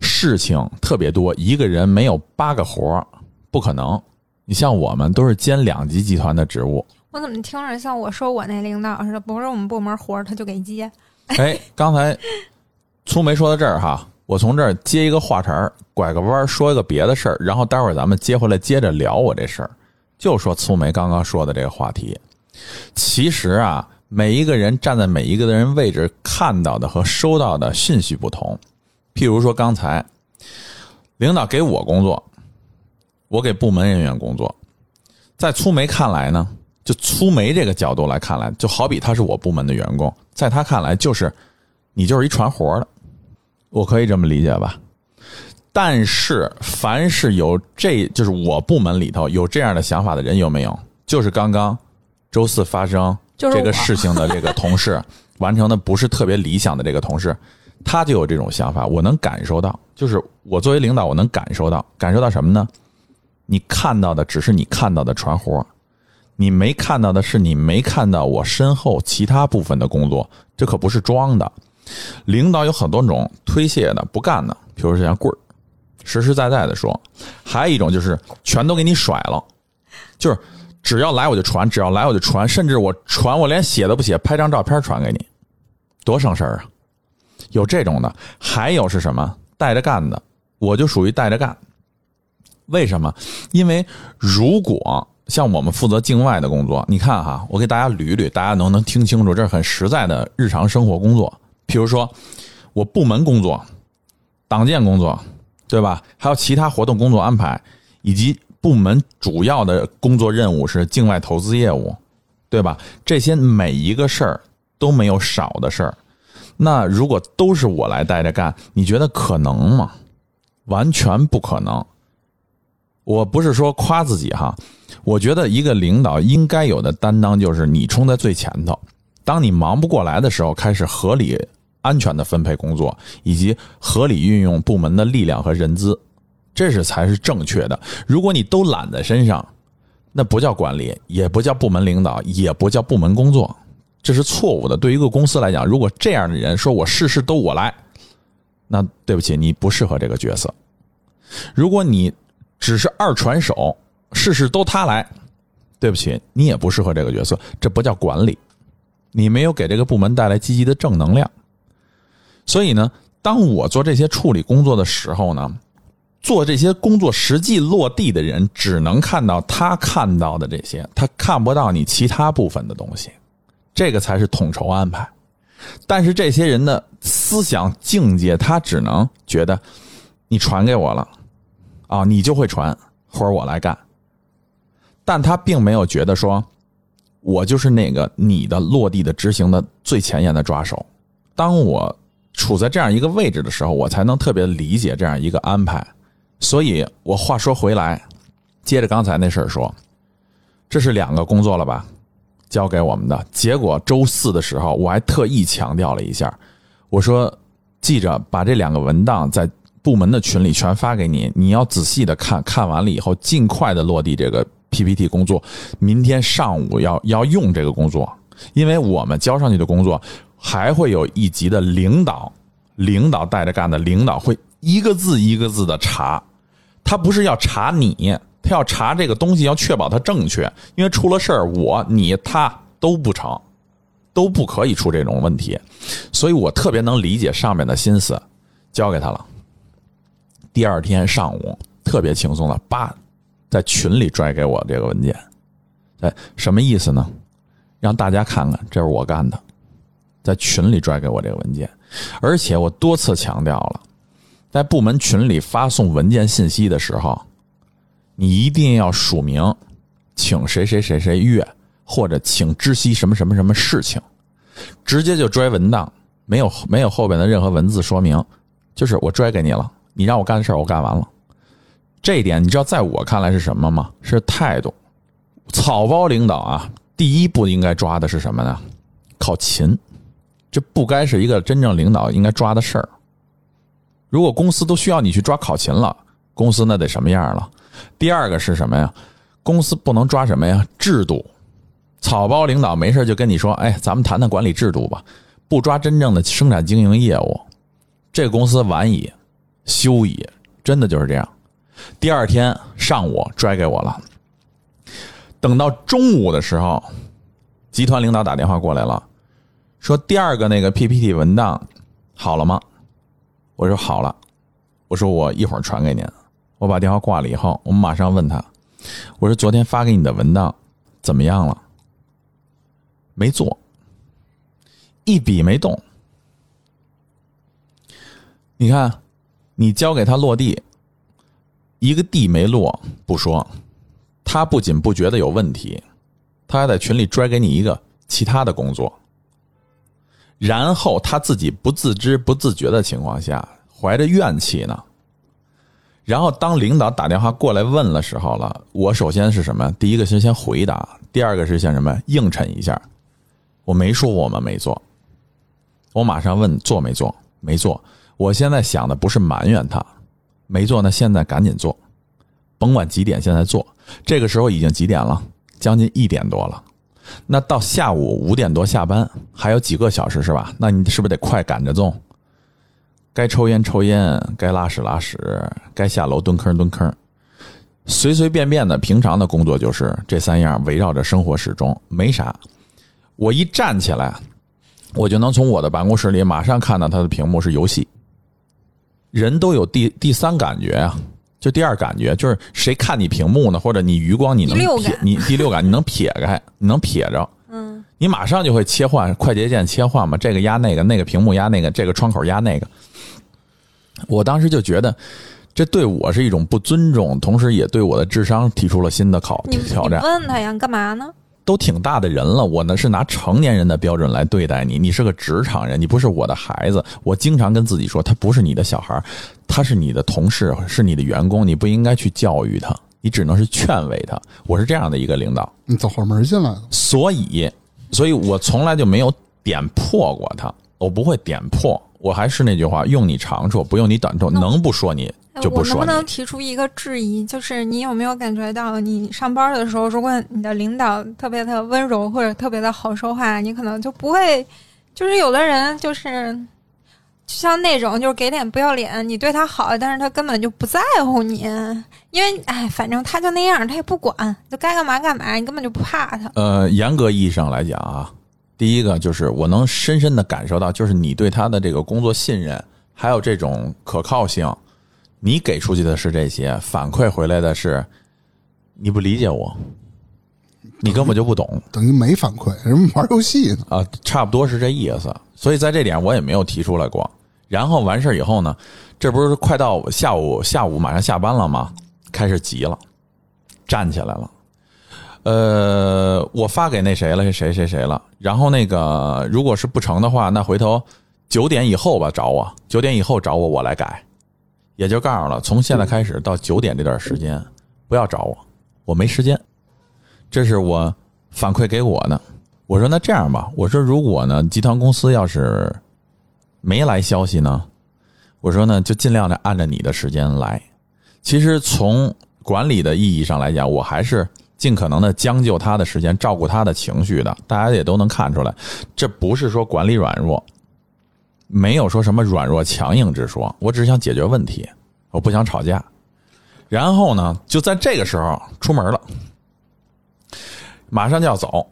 事情特别多，一个人没有八个活儿不可能。你像我们都是兼两级集团的职务，我怎么听着像我说我那领导似的，不是我们部门活儿他就给接。哎，刚才粗梅说到这儿哈，我从这儿接一个话茬儿，拐个弯儿说一个别的事儿，然后待会儿咱们接回来接着聊我这事儿。就说粗梅刚刚说的这个话题，其实啊，每一个人站在每一个人位置看到的和收到的信息不同。譬如说刚才领导给我工作，我给部门人员工作，在粗梅看来呢，就粗梅这个角度来看来，就好比他是我部门的员工，在他看来就是你就是一传活的，我可以这么理解吧？但是凡是有这就是我部门里头有这样的想法的人有没有？就是刚刚周四发生这个事情的这个同事完成的不是特别理想的这个同事，他就有这种想法，我能感受到，就是我作为领导，我能感受到，感受到什么呢？你看到的只是你看到的传活，你没看到的是你没看到我身后其他部分的工作，这可不是装的。领导有很多种推卸的、不干的，比如像棍儿，实实在在的说；还有一种就是全都给你甩了，就是只要来我就传，只要来我就传，甚至我传我连写都不写，拍张照片传给你，多省事儿啊！有这种的，还有是什么带着干的，我就属于带着干。为什么？因为如果像我们负责境外的工作，你看哈，我给大家捋捋，大家能能听清楚，这是很实在的日常生活工作。譬如说，我部门工作、党建工作，对吧？还有其他活动工作安排，以及部门主要的工作任务是境外投资业务，对吧？这些每一个事儿都没有少的事儿。那如果都是我来带着干，你觉得可能吗？完全不可能。我不是说夸自己哈，我觉得一个领导应该有的担当就是你冲在最前头，当你忙不过来的时候，开始合理、安全的分配工作，以及合理运用部门的力量和人资，这是才是正确的。如果你都揽在身上，那不叫管理，也不叫部门领导，也不叫部门工作，这是错误的。对于一个公司来讲，如果这样的人说我事事都我来，那对不起，你不适合这个角色。如果你只是二传手，事事都他来，对不起，你也不适合这个角色，这不叫管理，你没有给这个部门带来积极的正能量。所以呢，当我做这些处理工作的时候呢，做这些工作实际落地的人只能看到他看到的这些，他看不到你其他部分的东西，这个才是统筹安排。但是这些人的思想境界，他只能觉得你传给我了。啊，你就会传，活儿我来干。但他并没有觉得说，我就是那个你的落地的执行的最前沿的抓手。当我处在这样一个位置的时候，我才能特别理解这样一个安排。所以我话说回来，接着刚才那事儿说，这是两个工作了吧，交给我们的。结果周四的时候，我还特意强调了一下，我说记着把这两个文档在。部门的群里全发给你，你要仔细的看看完了以后，尽快的落地这个 PPT 工作。明天上午要要用这个工作，因为我们交上去的工作还会有一级的领导，领导带着干的领导会一个字一个字的查，他不是要查你，他要查这个东西，要确保它正确，因为出了事儿，我你他都不成，都不可以出这种问题，所以我特别能理解上面的心思，交给他了。第二天上午特别轻松的，叭，在群里拽给我这个文件，哎，什么意思呢？让大家看看，这是我干的，在群里拽给我这个文件，而且我多次强调了，在部门群里发送文件信息的时候，你一定要署名，请谁谁谁谁阅，或者请知悉什么什么什么事情，直接就拽文档，没有没有后边的任何文字说明，就是我拽给你了，你让我干的事儿我干完了。这一点你知道，在我看来是什么吗？是态度。草包领导啊，第一步应该抓的是什么呢？考勤，这不该是一个真正领导应该抓的事儿。如果公司都需要你去抓考勤了，公司那得什么样了？第二个是什么呀？公司不能抓什么呀？制度。草包领导没事就跟你说：“哎，咱们谈谈管理制度吧。”不抓真正的生产经营业务，这个公司完矣，休矣，真的就是这样。第二天上午拽给我了。等到中午的时候，集团领导打电话过来了，说第二个那个 PPT 文档好了吗？我说好了，我说我一会儿传给您。我把电话挂了以后，我们马上问他，我说昨天发给你的文档怎么样了？没做，一笔没动。你看，你交给他落地，一个地没落不说。他不仅不觉得有问题，他还在群里拽给你一个其他的工作，然后他自己不自知不自觉的情况下，怀着怨气呢。然后当领导打电话过来问的时候了，我首先是什么？第一个是先回答，第二个是先什么？应承一下。我没说我们没做，我马上问做没做？没做。我现在想的不是埋怨他，没做，那现在赶紧做。甭管几点，现在做。这个时候已经几点了？将近一点多了。那到下午五点多下班，还有几个小时是吧？那你是不是得快赶着做？该抽烟抽烟，该拉屎拉屎，该下楼蹲坑蹲坑。随随便便的平常的工作就是这三样，围绕着生活始终没啥。我一站起来，我就能从我的办公室里马上看到他的屏幕是游戏。人都有第第三感觉啊。就第二感觉就是谁看你屏幕呢，或者你余光你能撇，你第六感你能撇开，你能撇着，嗯，你马上就会切换快捷键切换嘛，这个压那个，那个屏幕压那个，这个窗口压那个。我当时就觉得，这对我是一种不尊重，同时也对我的智商提出了新的考挑战。问他呀，干嘛呢？都挺大的人了，我呢是拿成年人的标准来对待你。你是个职场人，你不是我的孩子。我经常跟自己说，他不是你的小孩，他是你的同事，是你的员工。你不应该去教育他，你只能是劝慰他。我是这样的一个领导。你走后门进来的，所以，所以我从来就没有点破过他，我不会点破。我还是那句话，用你长处，不用你短处，能不说你。就不说我能不能提出一个质疑？就是你有没有感觉到，你上班的时候，如果你的领导特别的温柔或者特别的好说话，你可能就不会。就是有的人就是就像那种，就是给脸不要脸，你对他好，但是他根本就不在乎你，因为哎，反正他就那样，他也不管，就该干嘛干嘛，你根本就不怕他。呃，严格意义上来讲啊，第一个就是我能深深的感受到，就是你对他的这个工作信任，还有这种可靠性。你给出去的是这些，反馈回来的是你不理解我，你根本就不懂，等于没反馈，人玩游戏呢啊，差不多是这意思。所以在这点我也没有提出来过。然后完事以后呢，这不是快到下午下午马上下班了吗？开始急了，站起来了。呃，我发给那谁了？谁谁谁了？然后那个如果是不成的话，那回头九点以后吧找我，九点以后找我，我来改。也就告诉了，从现在开始到九点这段时间，不要找我，我没时间。这是我反馈给我的。我说那这样吧，我说如果呢，集团公司要是没来消息呢，我说呢就尽量的按照你的时间来。其实从管理的意义上来讲，我还是尽可能的将就他的时间，照顾他的情绪的。大家也都能看出来，这不是说管理软弱。没有说什么软弱强硬之说，我只是想解决问题，我不想吵架。然后呢，就在这个时候出门了，马上就要走。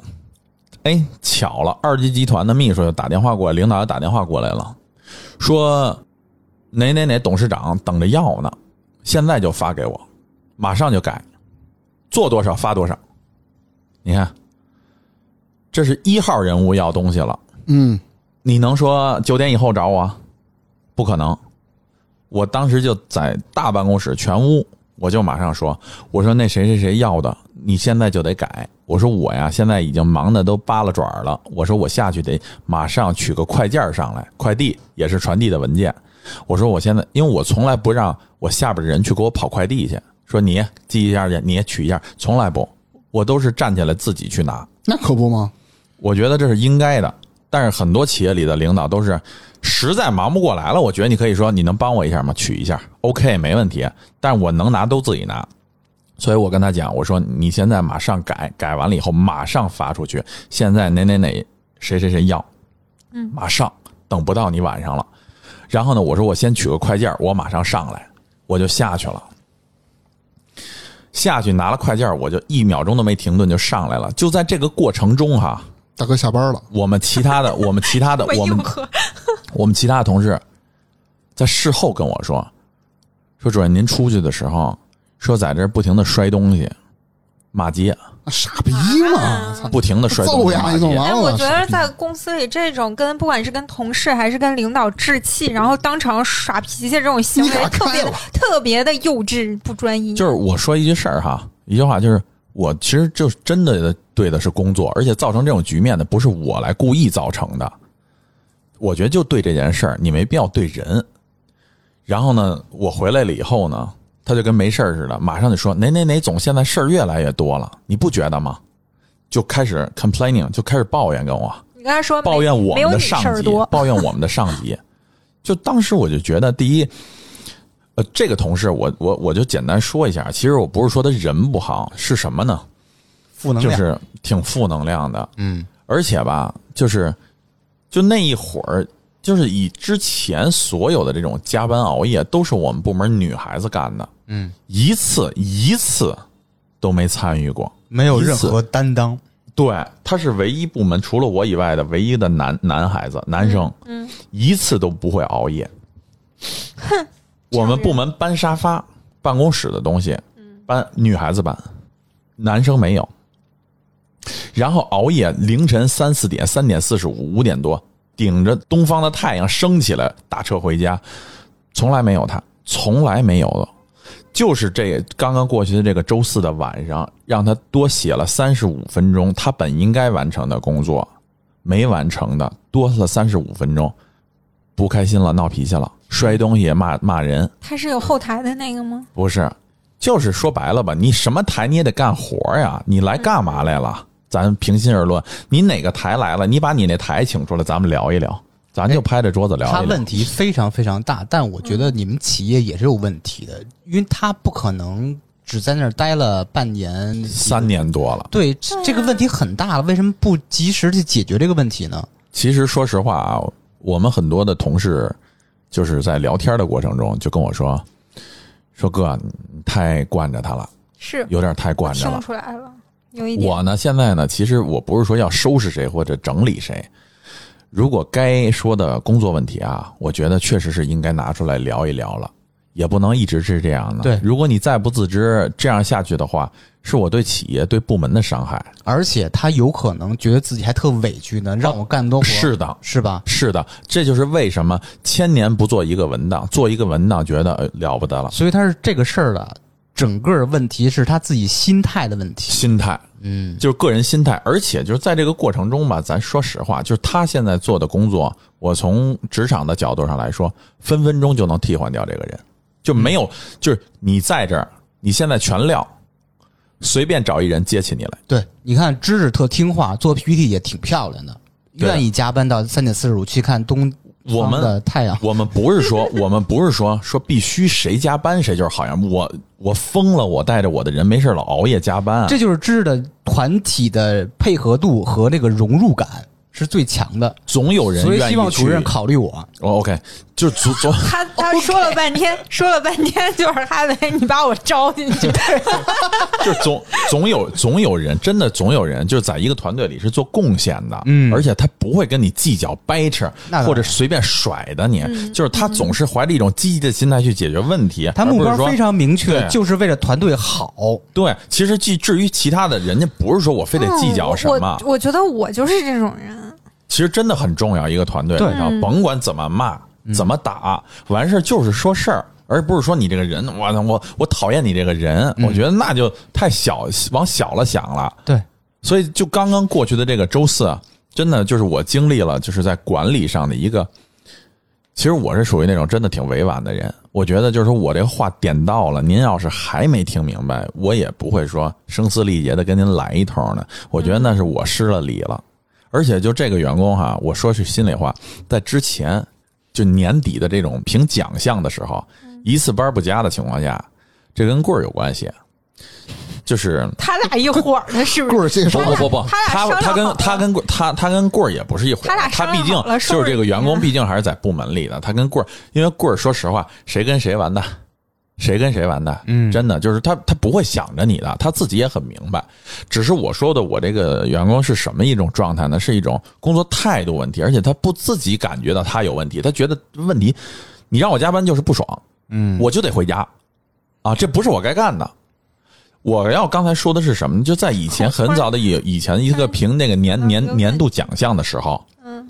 哎，巧了，二级集团的秘书就打电话过来，领导又打电话过来了，说哪哪哪董事长等着要呢，现在就发给我，马上就改，做多少发多少。你看，这是一号人物要东西了。嗯。你能说九点以后找我？不可能。我当时就在大办公室全屋，我就马上说：“我说那谁谁谁要的，你现在就得改。我说我呀，现在已经忙的都扒了爪了。我说我下去得马上取个快件上来，快递也是传递的文件。我说我现在，因为我从来不让我下边的人去给我跑快递去，说你记一下去，你也取一下，从来不，我都是站起来自己去拿。那可不吗？我觉得这是应该的。但是很多企业里的领导都是实在忙不过来了，我觉得你可以说你能帮我一下吗？取一下，OK，没问题。但是我能拿都自己拿，所以我跟他讲，我说你现在马上改，改完了以后马上发出去。现在哪哪哪谁谁谁要，嗯马上等不到你晚上了。然后呢，我说我先取个快件，我马上上来，我就下去了。下去拿了快件，我就一秒钟都没停顿就上来了。就在这个过程中哈，大哥下班了，我们其他的，我们其他的，我们 我们其他的同事在事后跟我说，说主任您出去的时候，说在这不停的摔东西，骂街，那傻逼嘛！操，不停的摔东揍西哎，我。觉得在公司里这种跟不管是跟同事还是跟领导置气，然后当场耍脾气这种行为，特别特别的幼稚不专一。就是我说一句事儿哈，一句话就是，我其实就真的对的是工作，而且造成这种局面的不是我来故意造成的。我觉得就对这件事儿，你没必要对人。然后呢，我回来了以后呢，他就跟没事儿似的，马上就说哪哪哪总现在事儿越来越多了，你不觉得吗？就开始 complaining，就开始抱怨跟我。你刚才说没抱怨我们的上级 抱怨我们的上级。就当时我就觉得，第一，呃，这个同事我我我就简单说一下，其实我不是说他人不好，是什么呢？就负能量，是挺负能量的，嗯，而且吧，就是就那一会儿，就是以之前所有的这种加班熬夜，都是我们部门女孩子干的，嗯，一次一次都没参与过，没有任何担当，对，他是唯一部门除了我以外的唯一的男男孩子，男生，嗯，一次都不会熬夜。哼我们部门搬沙发、办公室的东西，搬女孩子搬，男生没有。然后熬夜，凌晨三四点、三点四十五、五点多，顶着东方的太阳升起来打车回家，从来没有他，从来没有的。就是这刚刚过去的这个周四的晚上，让他多写了三十五分钟，他本应该完成的工作没完成的，多了三十五分钟，不开心了，闹脾气了，摔东西骂骂人，他是有后台的那个吗？不是，就是说白了吧，你什么台你也得干活呀，你来干嘛来了？咱平心而论，你哪个台来了，你把你那台请出来，咱们聊一聊，咱就拍着桌子聊一聊。他问题非常非常大，但我觉得你们企业也是有问题的，因为他不可能只在那儿待了半年、三。年多了，对，这个问题很大了，为什么不及时去解决这个问题呢？其实说实话啊，我们很多的同事就是在聊天的过程中就跟我说，说哥，你太惯着他了，是有点太惯着听了。出来了，有一点。我呢，现在呢，其实我不是说要收拾谁或者整理谁，如果该说的工作问题啊，我觉得确实是应该拿出来聊一聊了，也不能一直是这样的。对如果你再不自知，这样下去的话，是我对企业、对部门的伤害。而且他有可能觉得自己还特委屈呢，让我干多活，是的，是吧？是的，这就是为什么千年不做一个文档，做一个文档觉得呃了不得了，所以他是这个事儿的整个问题是他自己心态的问题。心态。嗯，就是个人心态，而且就是在这个过程中吧，咱说实话，就是他现在做的工作，我从职场的角度上来说，分分钟就能替换掉这个人，就没有，就是你在这儿，你现在全撂，随便找一人接起你来，对，你看芝芝特听话，做 PPT 也挺漂亮的，愿意加班到三点四十五去看东方我们的太阳。我们不是说，我们不是说说必须谁加班谁就是好样，我我疯了，我带着我的人没事老熬夜加班啊，这就是知识的团体的配合度和那个融入感是最强的，总有人所以希望主任去考虑我。哦，OK，就是总总他他说了半天，说了半天，就是哈维，你把我招进去。就是总总有总有人，真的总有人，就是在一个团队里是做贡献的，嗯而且他不会跟你计较掰扯或者随便甩的你，嗯就是他总是怀着一种积极的心态去解决问题，他目标非常明确，就是为了团队好。对。其实至至于其他的，人家不是说我非得计较什么嗯我，觉得我就是这种人。其实真的很重要，一个团队，对你知道，甭管怎么骂、怎么打，完事儿就是说事儿，而不是说你这个人，我，我我讨厌你这个人，我觉得那就太小，往小了想了。对，所以就刚刚过去的这个周四啊，真的就是我经历了，就是在管理上的一个。其实我是属于那种真的挺委婉的人，我觉得就是说我这话点到了，您要是还没听明白，我也不会说声嘶力竭的跟您来一通呢。我觉得那是我失了礼了。而且就这个员工哈，我说句心里话，在之前就年底的这种评奖项的时候，一次班不加的情况下，这跟棍儿有关系，就是他俩一伙儿的，是不是？棍儿介绍不不不不，他他他跟他跟棍他他跟棍儿也不是一伙儿，他俩他毕竟就是这个员工，毕竟还是在部门里的。他跟棍儿，因为棍儿说实话，谁跟谁完蛋，谁跟谁玩的，嗯真的就是他他不会想着你的，他自己也很明白。只是我说的，我这个员工是什么一种状态呢？是一种工作态度问题，而且他不自己感觉到他有问题，他觉得问题，你让我加班就是不爽，嗯，我就得回家，啊，这不是我该干的。我要刚才说的是什么？就在以前很早的以以前一个评那个年年年度奖项的时候，嗯，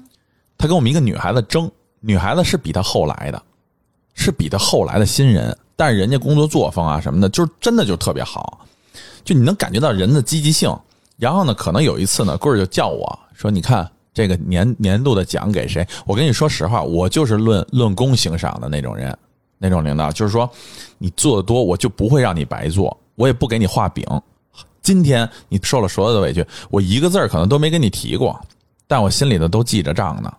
他跟我们一个女孩子争，女孩子是比他后来的，是比他后来的新人，但是人家工作作风啊什么的，就是真的就特别好，就你能感觉到人的积极性。然后呢，可能有一次呢，棍儿就叫我说：“你看这个年年度的奖给谁？”我跟你说实话，我就是论论功行赏的那种人，那种领导，就是说你做的多，我就不会让你白做，我也不给你画饼。今天你受了所有的委屈，我一个字儿可能都没跟你提过，但我心里头都记着账呢。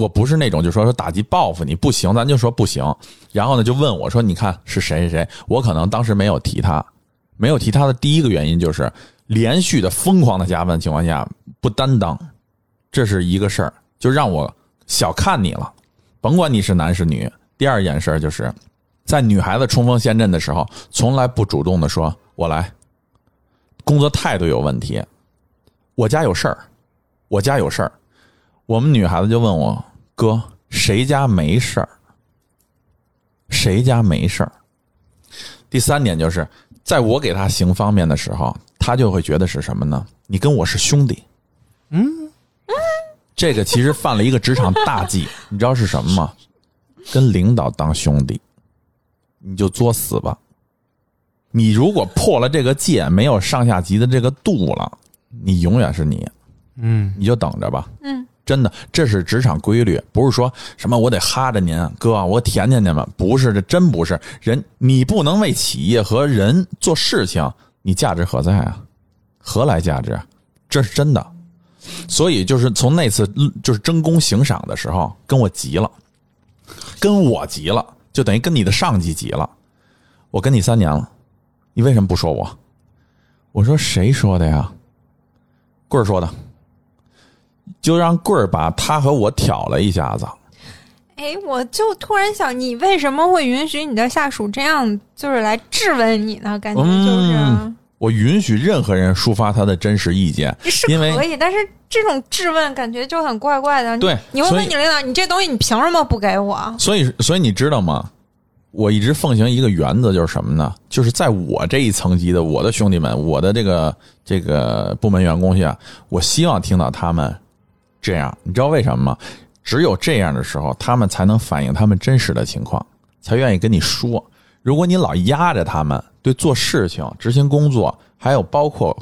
我不是那种就说说打击报复你不行，咱就说不行。然后呢，就问我说：“你看是谁谁谁？”我可能当时没有提他，没有提他的第一个原因就是连续的疯狂的加班情况下不担当，这是一个事儿，就让我小看你了，甭管你是男是女。第二件事儿就是，在女孩子冲锋陷阵的时候，从来不主动的说“我来”，工作态度有问题，我家有事儿，我家有事儿。我们女孩子就问我哥，谁家没事儿？谁家没事儿？第三点就是，在我给他行方便的时候，他就会觉得是什么呢？你跟我是兄弟。嗯，这个其实犯了一个职场大忌，你知道是什么吗？跟领导当兄弟，你就作死吧。你如果破了这个戒，没有上下级的这个度了，你永远是你，嗯，你就等着吧。嗯，真的，这是职场规律，不是说什么我得哈着您哥，我舔舔您们，不是，这真不是人。你不能为企业和人做事情，你价值何在啊？何来价值？这是真的。所以就是从那次就是争功行赏的时候，跟我急了，跟我急了，就等于跟你的上级急了。我跟你三年了，你为什么不说我？我说谁说的呀？棍儿说的。就让棍儿把他和我挑了一下子。哎，我就突然想，你为什么会允许你的下属这样，就是来质问你呢？感觉就是、嗯我允许任何人抒发他的真实意见，是可以，但是这种质问感觉就很怪怪的。对你会问你领导，你这东西你凭什么不给我？所以，所以你知道吗？我一直奉行一个原则，就是什么呢？就是在我这一层级的我的兄弟们，我的这个这个部门员工下，我希望听到他们这样。你知道为什么吗？只有这样的时候，他们才能反映他们真实的情况，才愿意跟你说。如果你老压着他们，对做事情、执行工作，还有包括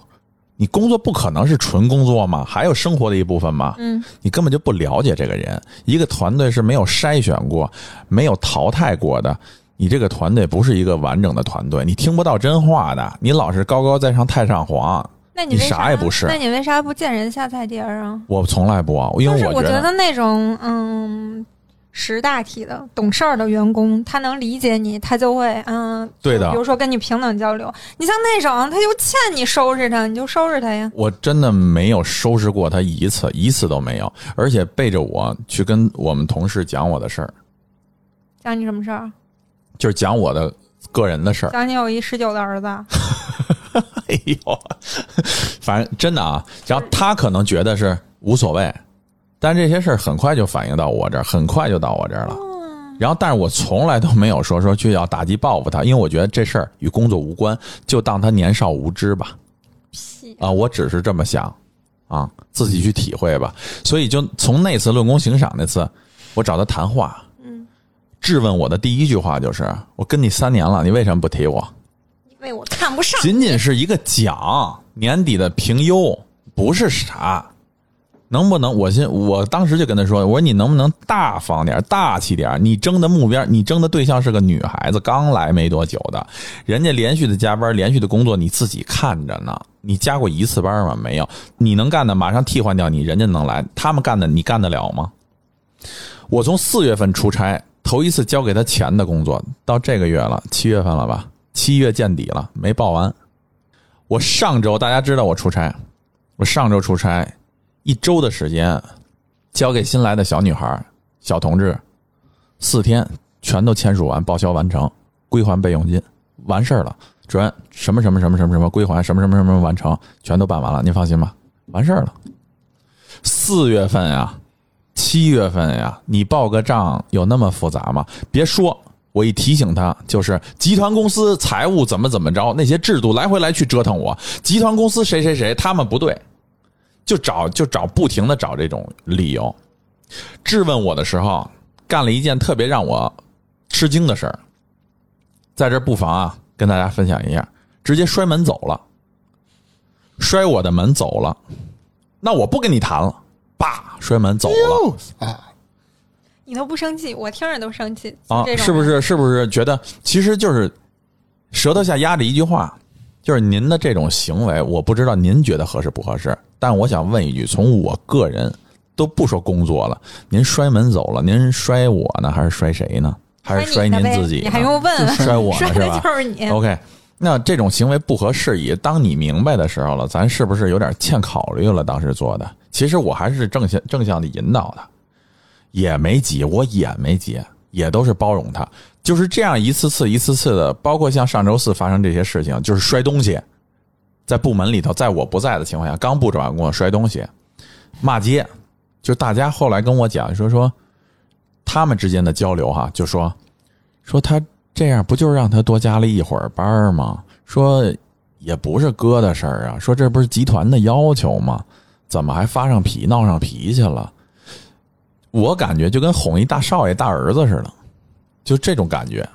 你工作不可能是纯工作嘛，还有生活的一部分嘛。嗯，你根本就不了解这个人。一个团队是没有筛选过、没有淘汰过的，你这个团队不是一个完整的团队，你听不到真话的，你老是高高在上太上皇。你那你为啥也不是那你为啥不见人下菜碟儿啊？我从来不啊，因就是我觉得那种嗯识大体的、懂事儿的员工，他能理解你，他就会嗯，对的比如说跟你平等交流。你像那种他就欠你收拾他，你就收拾他呀。我真的没有收拾过他一次，一次都没有，而且背着我去跟我们同事讲我的事儿，讲你什么事儿？就是讲我的个人的事儿。讲你有一十九的儿子。哎呦，反正真的啊，然后他可能觉得是无所谓，但这些事儿很快就反映到我这儿，很快就到我这儿了。然后，但是我从来都没有说说去要打击报复他，因为我觉得这事儿与工作无关，就当他年少无知吧。屁！啊，我只是这么想啊，自己去体会吧。所以就从那次论功行赏那次，我找他谈话，嗯，质问我的第一句话就是：我跟你三年了，你为什么不提我？因为我看不上。仅仅是一个奖，年底的评优，不是啥。能不能？我先，我当时就跟他说：“我说你能不能大方点、大气点？你争的目标，你争的对象是个女孩子，刚来没多久的，人家连续的加班、连续的工作，你自己看着呢。你加过一次班吗？没有。你能干的，马上替换掉你，人家能来。他们干的，你干得了吗？我从四月份出差，头一次交给他钱的工作，到这个月了，七月份了吧？七月见底了，没报完。我上周大家知道我出差，我上周出差。”一周的时间，交给新来的小女孩、小同志，四天全都签署完，报销完成，归还备用金，完事儿了。转什么什么什么什么什么归还什么什么什么完成，全都办完了。您放心吧，完事儿了。四月份呀，七月份呀，你报个账有那么复杂吗？别说，我一提醒他，就是集团公司财务怎么怎么着，那些制度来回来去折腾我。集团公司谁谁谁，他们不对。就找就找，不停的找这种理由，质问我的时候，干了一件特别让我吃惊的事儿，在这不妨啊跟大家分享一下，直接摔门走了，摔我的门走了，那我不跟你谈了，叭摔门走了！你都不生气，我听着都生气啊！是不是？是不是觉得其实就是舌头下压着一句话？就是您的这种行为，我不知道您觉得合适不合适。但我想问一句，从我个人都不说工作了，您摔门走了，您摔我呢，还是摔谁呢？还是摔您自己？你还用问？摔我呢 是吧？就是你。OK，那这种行为不合适宜。当你明白的时候了，咱是不是有点欠考虑了？当时做的，其实我还是正向正向的引导他，也没急，我也没急，也都是包容他。就是这样一次次一次次的，包括像上周四发生这些事情，就是摔东西，在部门里头，在我不在的情况下，刚布置完工摔东西，骂街，就大家后来跟我讲说说，他们之间的交流哈，就说说他这样不就是让他多加了一会儿班吗？说也不是哥的事儿啊，说这不是集团的要求吗？怎么还发上脾闹上脾气了？我感觉就跟哄一大少爷大儿子似的。就这种感觉，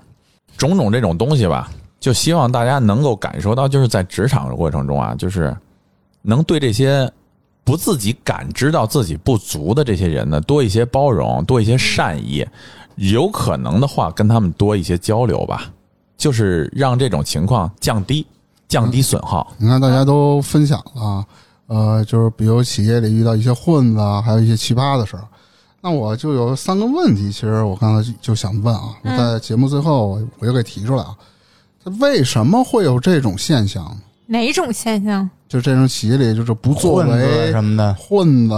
种种这种东西吧，就希望大家能够感受到，就是在职场的过程中啊，就是能对这些不自己感知到自己不足的这些人呢，多一些包容，多一些善意，有可能的话跟他们多一些交流吧，就是让这种情况降低，降低损耗。你看，大家都分享了，呃，就是比如企业里遇到一些混子啊，还有一些奇葩的事儿。那我就有三个问题，其实我刚才就想问啊，我在节目最后我我就给提出来啊，为什么会有这种现象？哪种现象？就这种企业里就是不作为什么的混子，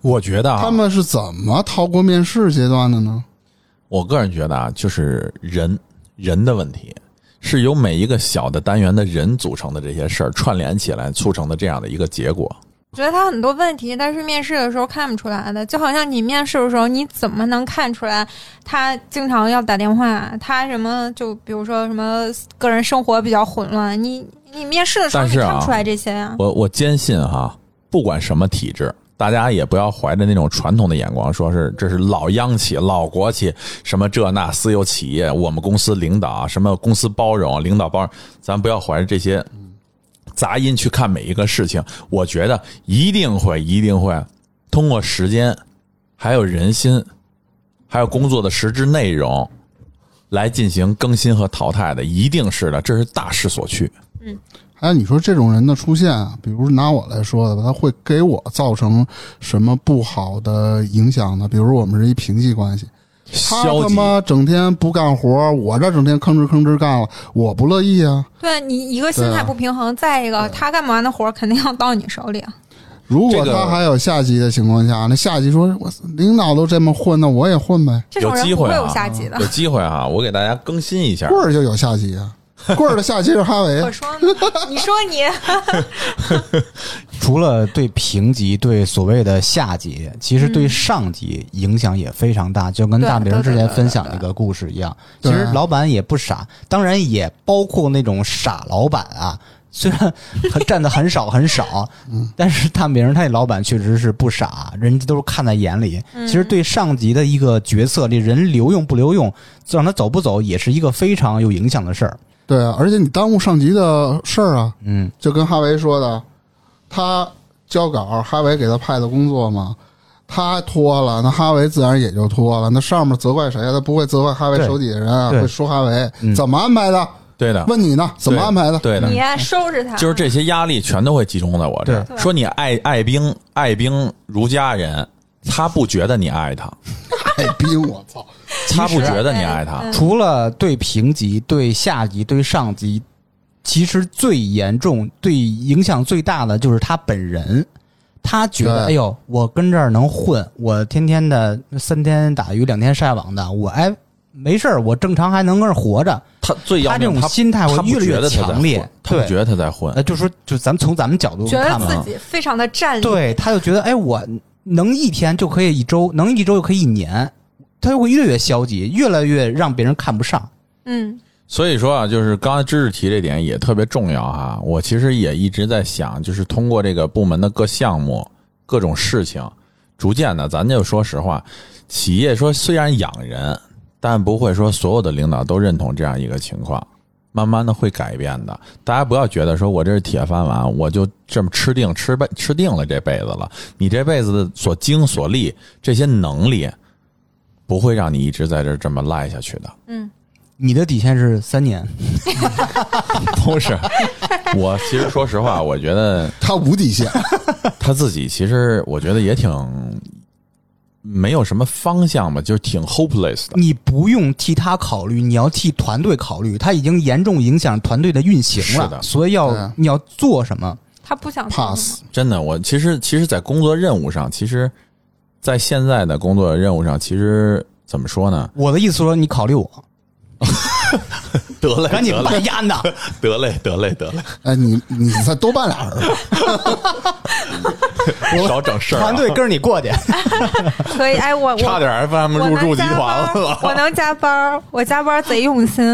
我觉得啊，他们是怎么逃过面试阶段的呢？我个人觉得啊，就是人人的问题，是由每一个小的单元的人组成的这些事儿串联起来促成的这样的一个结果。我觉得他很多问题，但是面试的时候看不出来的，就好像你面试的时候，你怎么能看出来他经常要打电话，他什么就比如说什么个人生活比较混乱，你你面试的时候你看不出来这些呀？我我坚信哈，不管什么体制，大家也不要怀着那种传统的眼光，说是这是老央企、老国企，什么这那私有企业，我们公司领导什么公司包容，领导包容，咱不要怀着这些。杂音去看每一个事情，我觉得一定会一定会通过时间，还有人心，还有工作的实质内容来进行更新和淘汰的，一定是的，这是大势所趋。嗯，还有你说这种人的出现啊，比如拿我来说的吧，他会给我造成什么不好的影响呢？比如我们是一平级关系。他他妈整天不干活，我这整天吭哧吭哧干了，我不乐意啊。对你一个心态不平衡，再一个他干不完的活肯定要到你手里啊。如果他还有下级的情况下，那下级说我领导都这么混，那我也混呗。有机会有下级的，有机会啊！我给大家更新一下，棍儿就有下级啊。棍儿的下级是哈维。我说你说你，除了对平级、对所谓的下级，其实对上级影响也非常大。就跟大明之前分享那个故事一样，其实老板也不傻，当然也包括那种傻老板啊。虽然很占的很少很少，但是大明他那老板确实是不傻，人家都是看在眼里。其实对上级的一个决策，这人留用不留用，让他走不走，也是一个非常有影响的事儿。对啊，而且你耽误上级的事儿啊，嗯，就跟哈维说的，他交稿，哈维给他派的工作嘛，他拖了，那哈维自然也就拖了。那上面责怪谁啊？他不会责怪哈维手底下人啊，对会说哈维、嗯怎么安排的？对的，问你呢，怎么安排的？对的你，呀收拾他，就是这些压力全都会集中在我这儿。说你爱爱兵，爱兵如家人，他不觉得你爱他，爱兵，我操！他不觉得你爱他。嗯除了对平级、对下级、对上级，其实最严重、对影响最大的就是他本人。他觉得，对哎呦，我跟这儿能混，我天天的三天打鱼两天晒网的，我哎没事儿，我正常还能跟这儿活着。他最要他这种心态会越来越强烈他不觉得他在混呃，。就说，就咱们从咱们角度觉得自己非常的占，对，他就觉得，哎，我能一天就可以一周，能一周就可以一年，他就会越来越消极，越来越让别人看不上。嗯所以说啊，就是刚才知识提这点也特别重要哈。我其实也一直在想，就是通过这个部门的各项目、各种事情，逐渐的，咱就说实话，企业说虽然养人，但不会说所有的领导都认同这样一个情况。慢慢的会改变的，大家不要觉得说我这是铁饭碗，我就这么吃定吃辈吃定了这辈子了。你这辈子的所经所历这些能力，不会让你一直在这儿这么赖下去的。嗯，你的底线是三年，不是，我其实说实话，我觉得他无底线，他自己其实我觉得也挺没有什么方向吧，就是挺 hopeless 的。你不用替他考虑，你要替团队考虑，他已经严重影响团队的运行了，是的。所以要对。你要做什么？他不想 pass 真的，我其实其实，在工作任务上，其实，在现在的工作任务上，其实怎么说呢？我的意思说，你考虑我，得嘞赶紧把压呢。得嘞，得嘞，得嘞，哎，你你再多办俩人，少整事儿啊。团队跟着你过去，可以，哎，我我 差点 FM 入驻集团了，我能加班，我加班贼用心。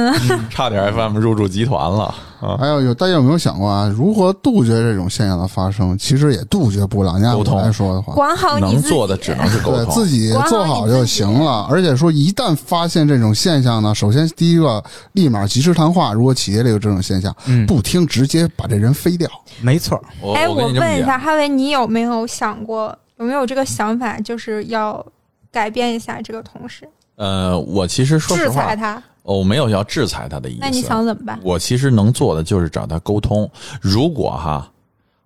差点 FM 入驻集团了啊！还有有大家有没有想过啊？如何杜绝这种现象的发生？其实也杜绝不了。你按我沟通来说的话，管好你能做的只能是沟通，对自己做好就行了。而且说，一旦发现这种现象呢，首先第一个立马及时谈话。如果企业里有这种现象，嗯不听直接把这人飞掉。没错。哎，我问一下，哈维，你有没有想过，有没有这个想法，就是要改变一下这个同事，呃，我其实说实话制裁，他？我没有要制裁他的意思。那你想怎么办？我其实能做的就是找他沟通。如果哈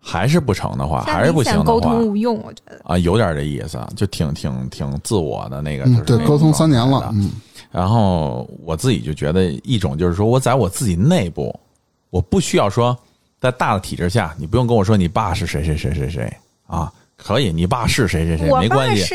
还是不成的话，还是不行的话通无用，我觉得。啊，有点这意思，就挺挺挺自我的那个。对沟通三年了嗯，然后我自己就觉得一种就是说我在我自己内部，我不需要说在大的体制下，你不用跟我说你爸是谁谁谁谁谁啊，可以，你爸是谁谁谁没关系，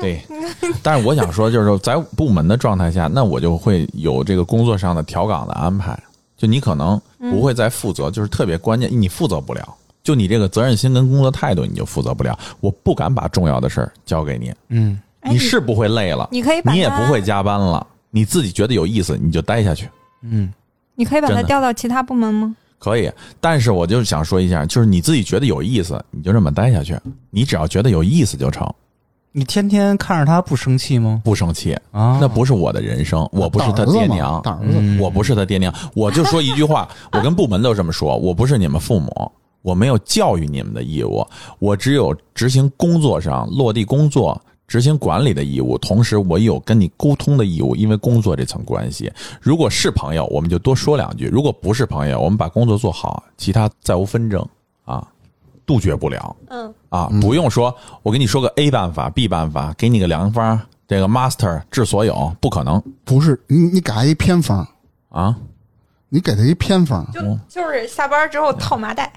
对，但是我想说，就是在部门的状态下，那我就会有这个工作上的调岗的安排。就你可能不会再负责，就是特别关键，你负责不了。就你这个责任心跟工作态度，你就负责不了。我不敢把重要的事儿交给你，嗯，哎你是不会累了，你可以把你也不会加班了，你自己觉得有意思，你就待下去。嗯，你可以把他调到其他部门吗？可以，但是我就想说一下，就是你自己觉得有意思，你就这么待下去。你只要觉得有意思就成，你天天看着他不生气吗？不生气，啊，那不是我的人生，我不是他爹娘，我不是他爹娘，我就说一句话，我跟部门都这么说，我不是你们父母，我没有教育你们的义务，我只有执行工作上落地工作、执行管理的义务，同时我有跟你沟通的义务，因为工作这层关系。如果是朋友，我们就多说两句；如果不是朋友，我们把工作做好，其他再无纷争啊，杜绝不了。嗯，啊，不用说，我给你说个 A 办法、B 办法，给你个良方，这个 master 治所有，不可能不是你你给他一偏方，啊！你给他一偏方，就就是下班之后套麻袋，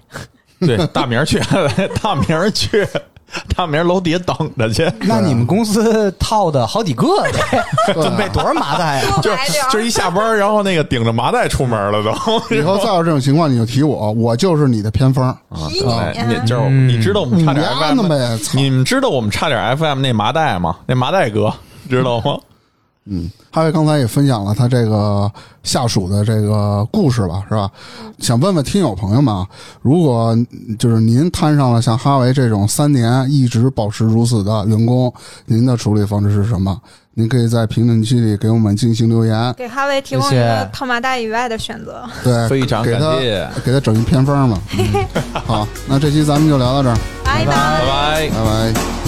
对，大明儿去，大明儿去，大明儿楼底下等着去。那你们公司套的好几个得，准备多少麻袋呀？就就一下班，然后那个顶着麻袋出门了都。以后再有这种情况你就提我，我就是你的偏方。提哎，你你就是你知道我们差点 FM，呗你们知道我们差点 FM 那麻袋吗？那麻袋哥知道吗？嗯，哈维刚才也分享了他这个下属的这个故事吧，是吧？想问问听友朋友们啊，如果就是您摊上了像哈维这种三年一直保持如此的员工，您的处理方式是什么？您可以在评论区里给我们进行留言，给哈维提供一个套马大以外的选择。对，非常感谢，给他整一偏方嘛。嗯好，那这期咱们就聊到这儿，拜拜拜拜。拜拜。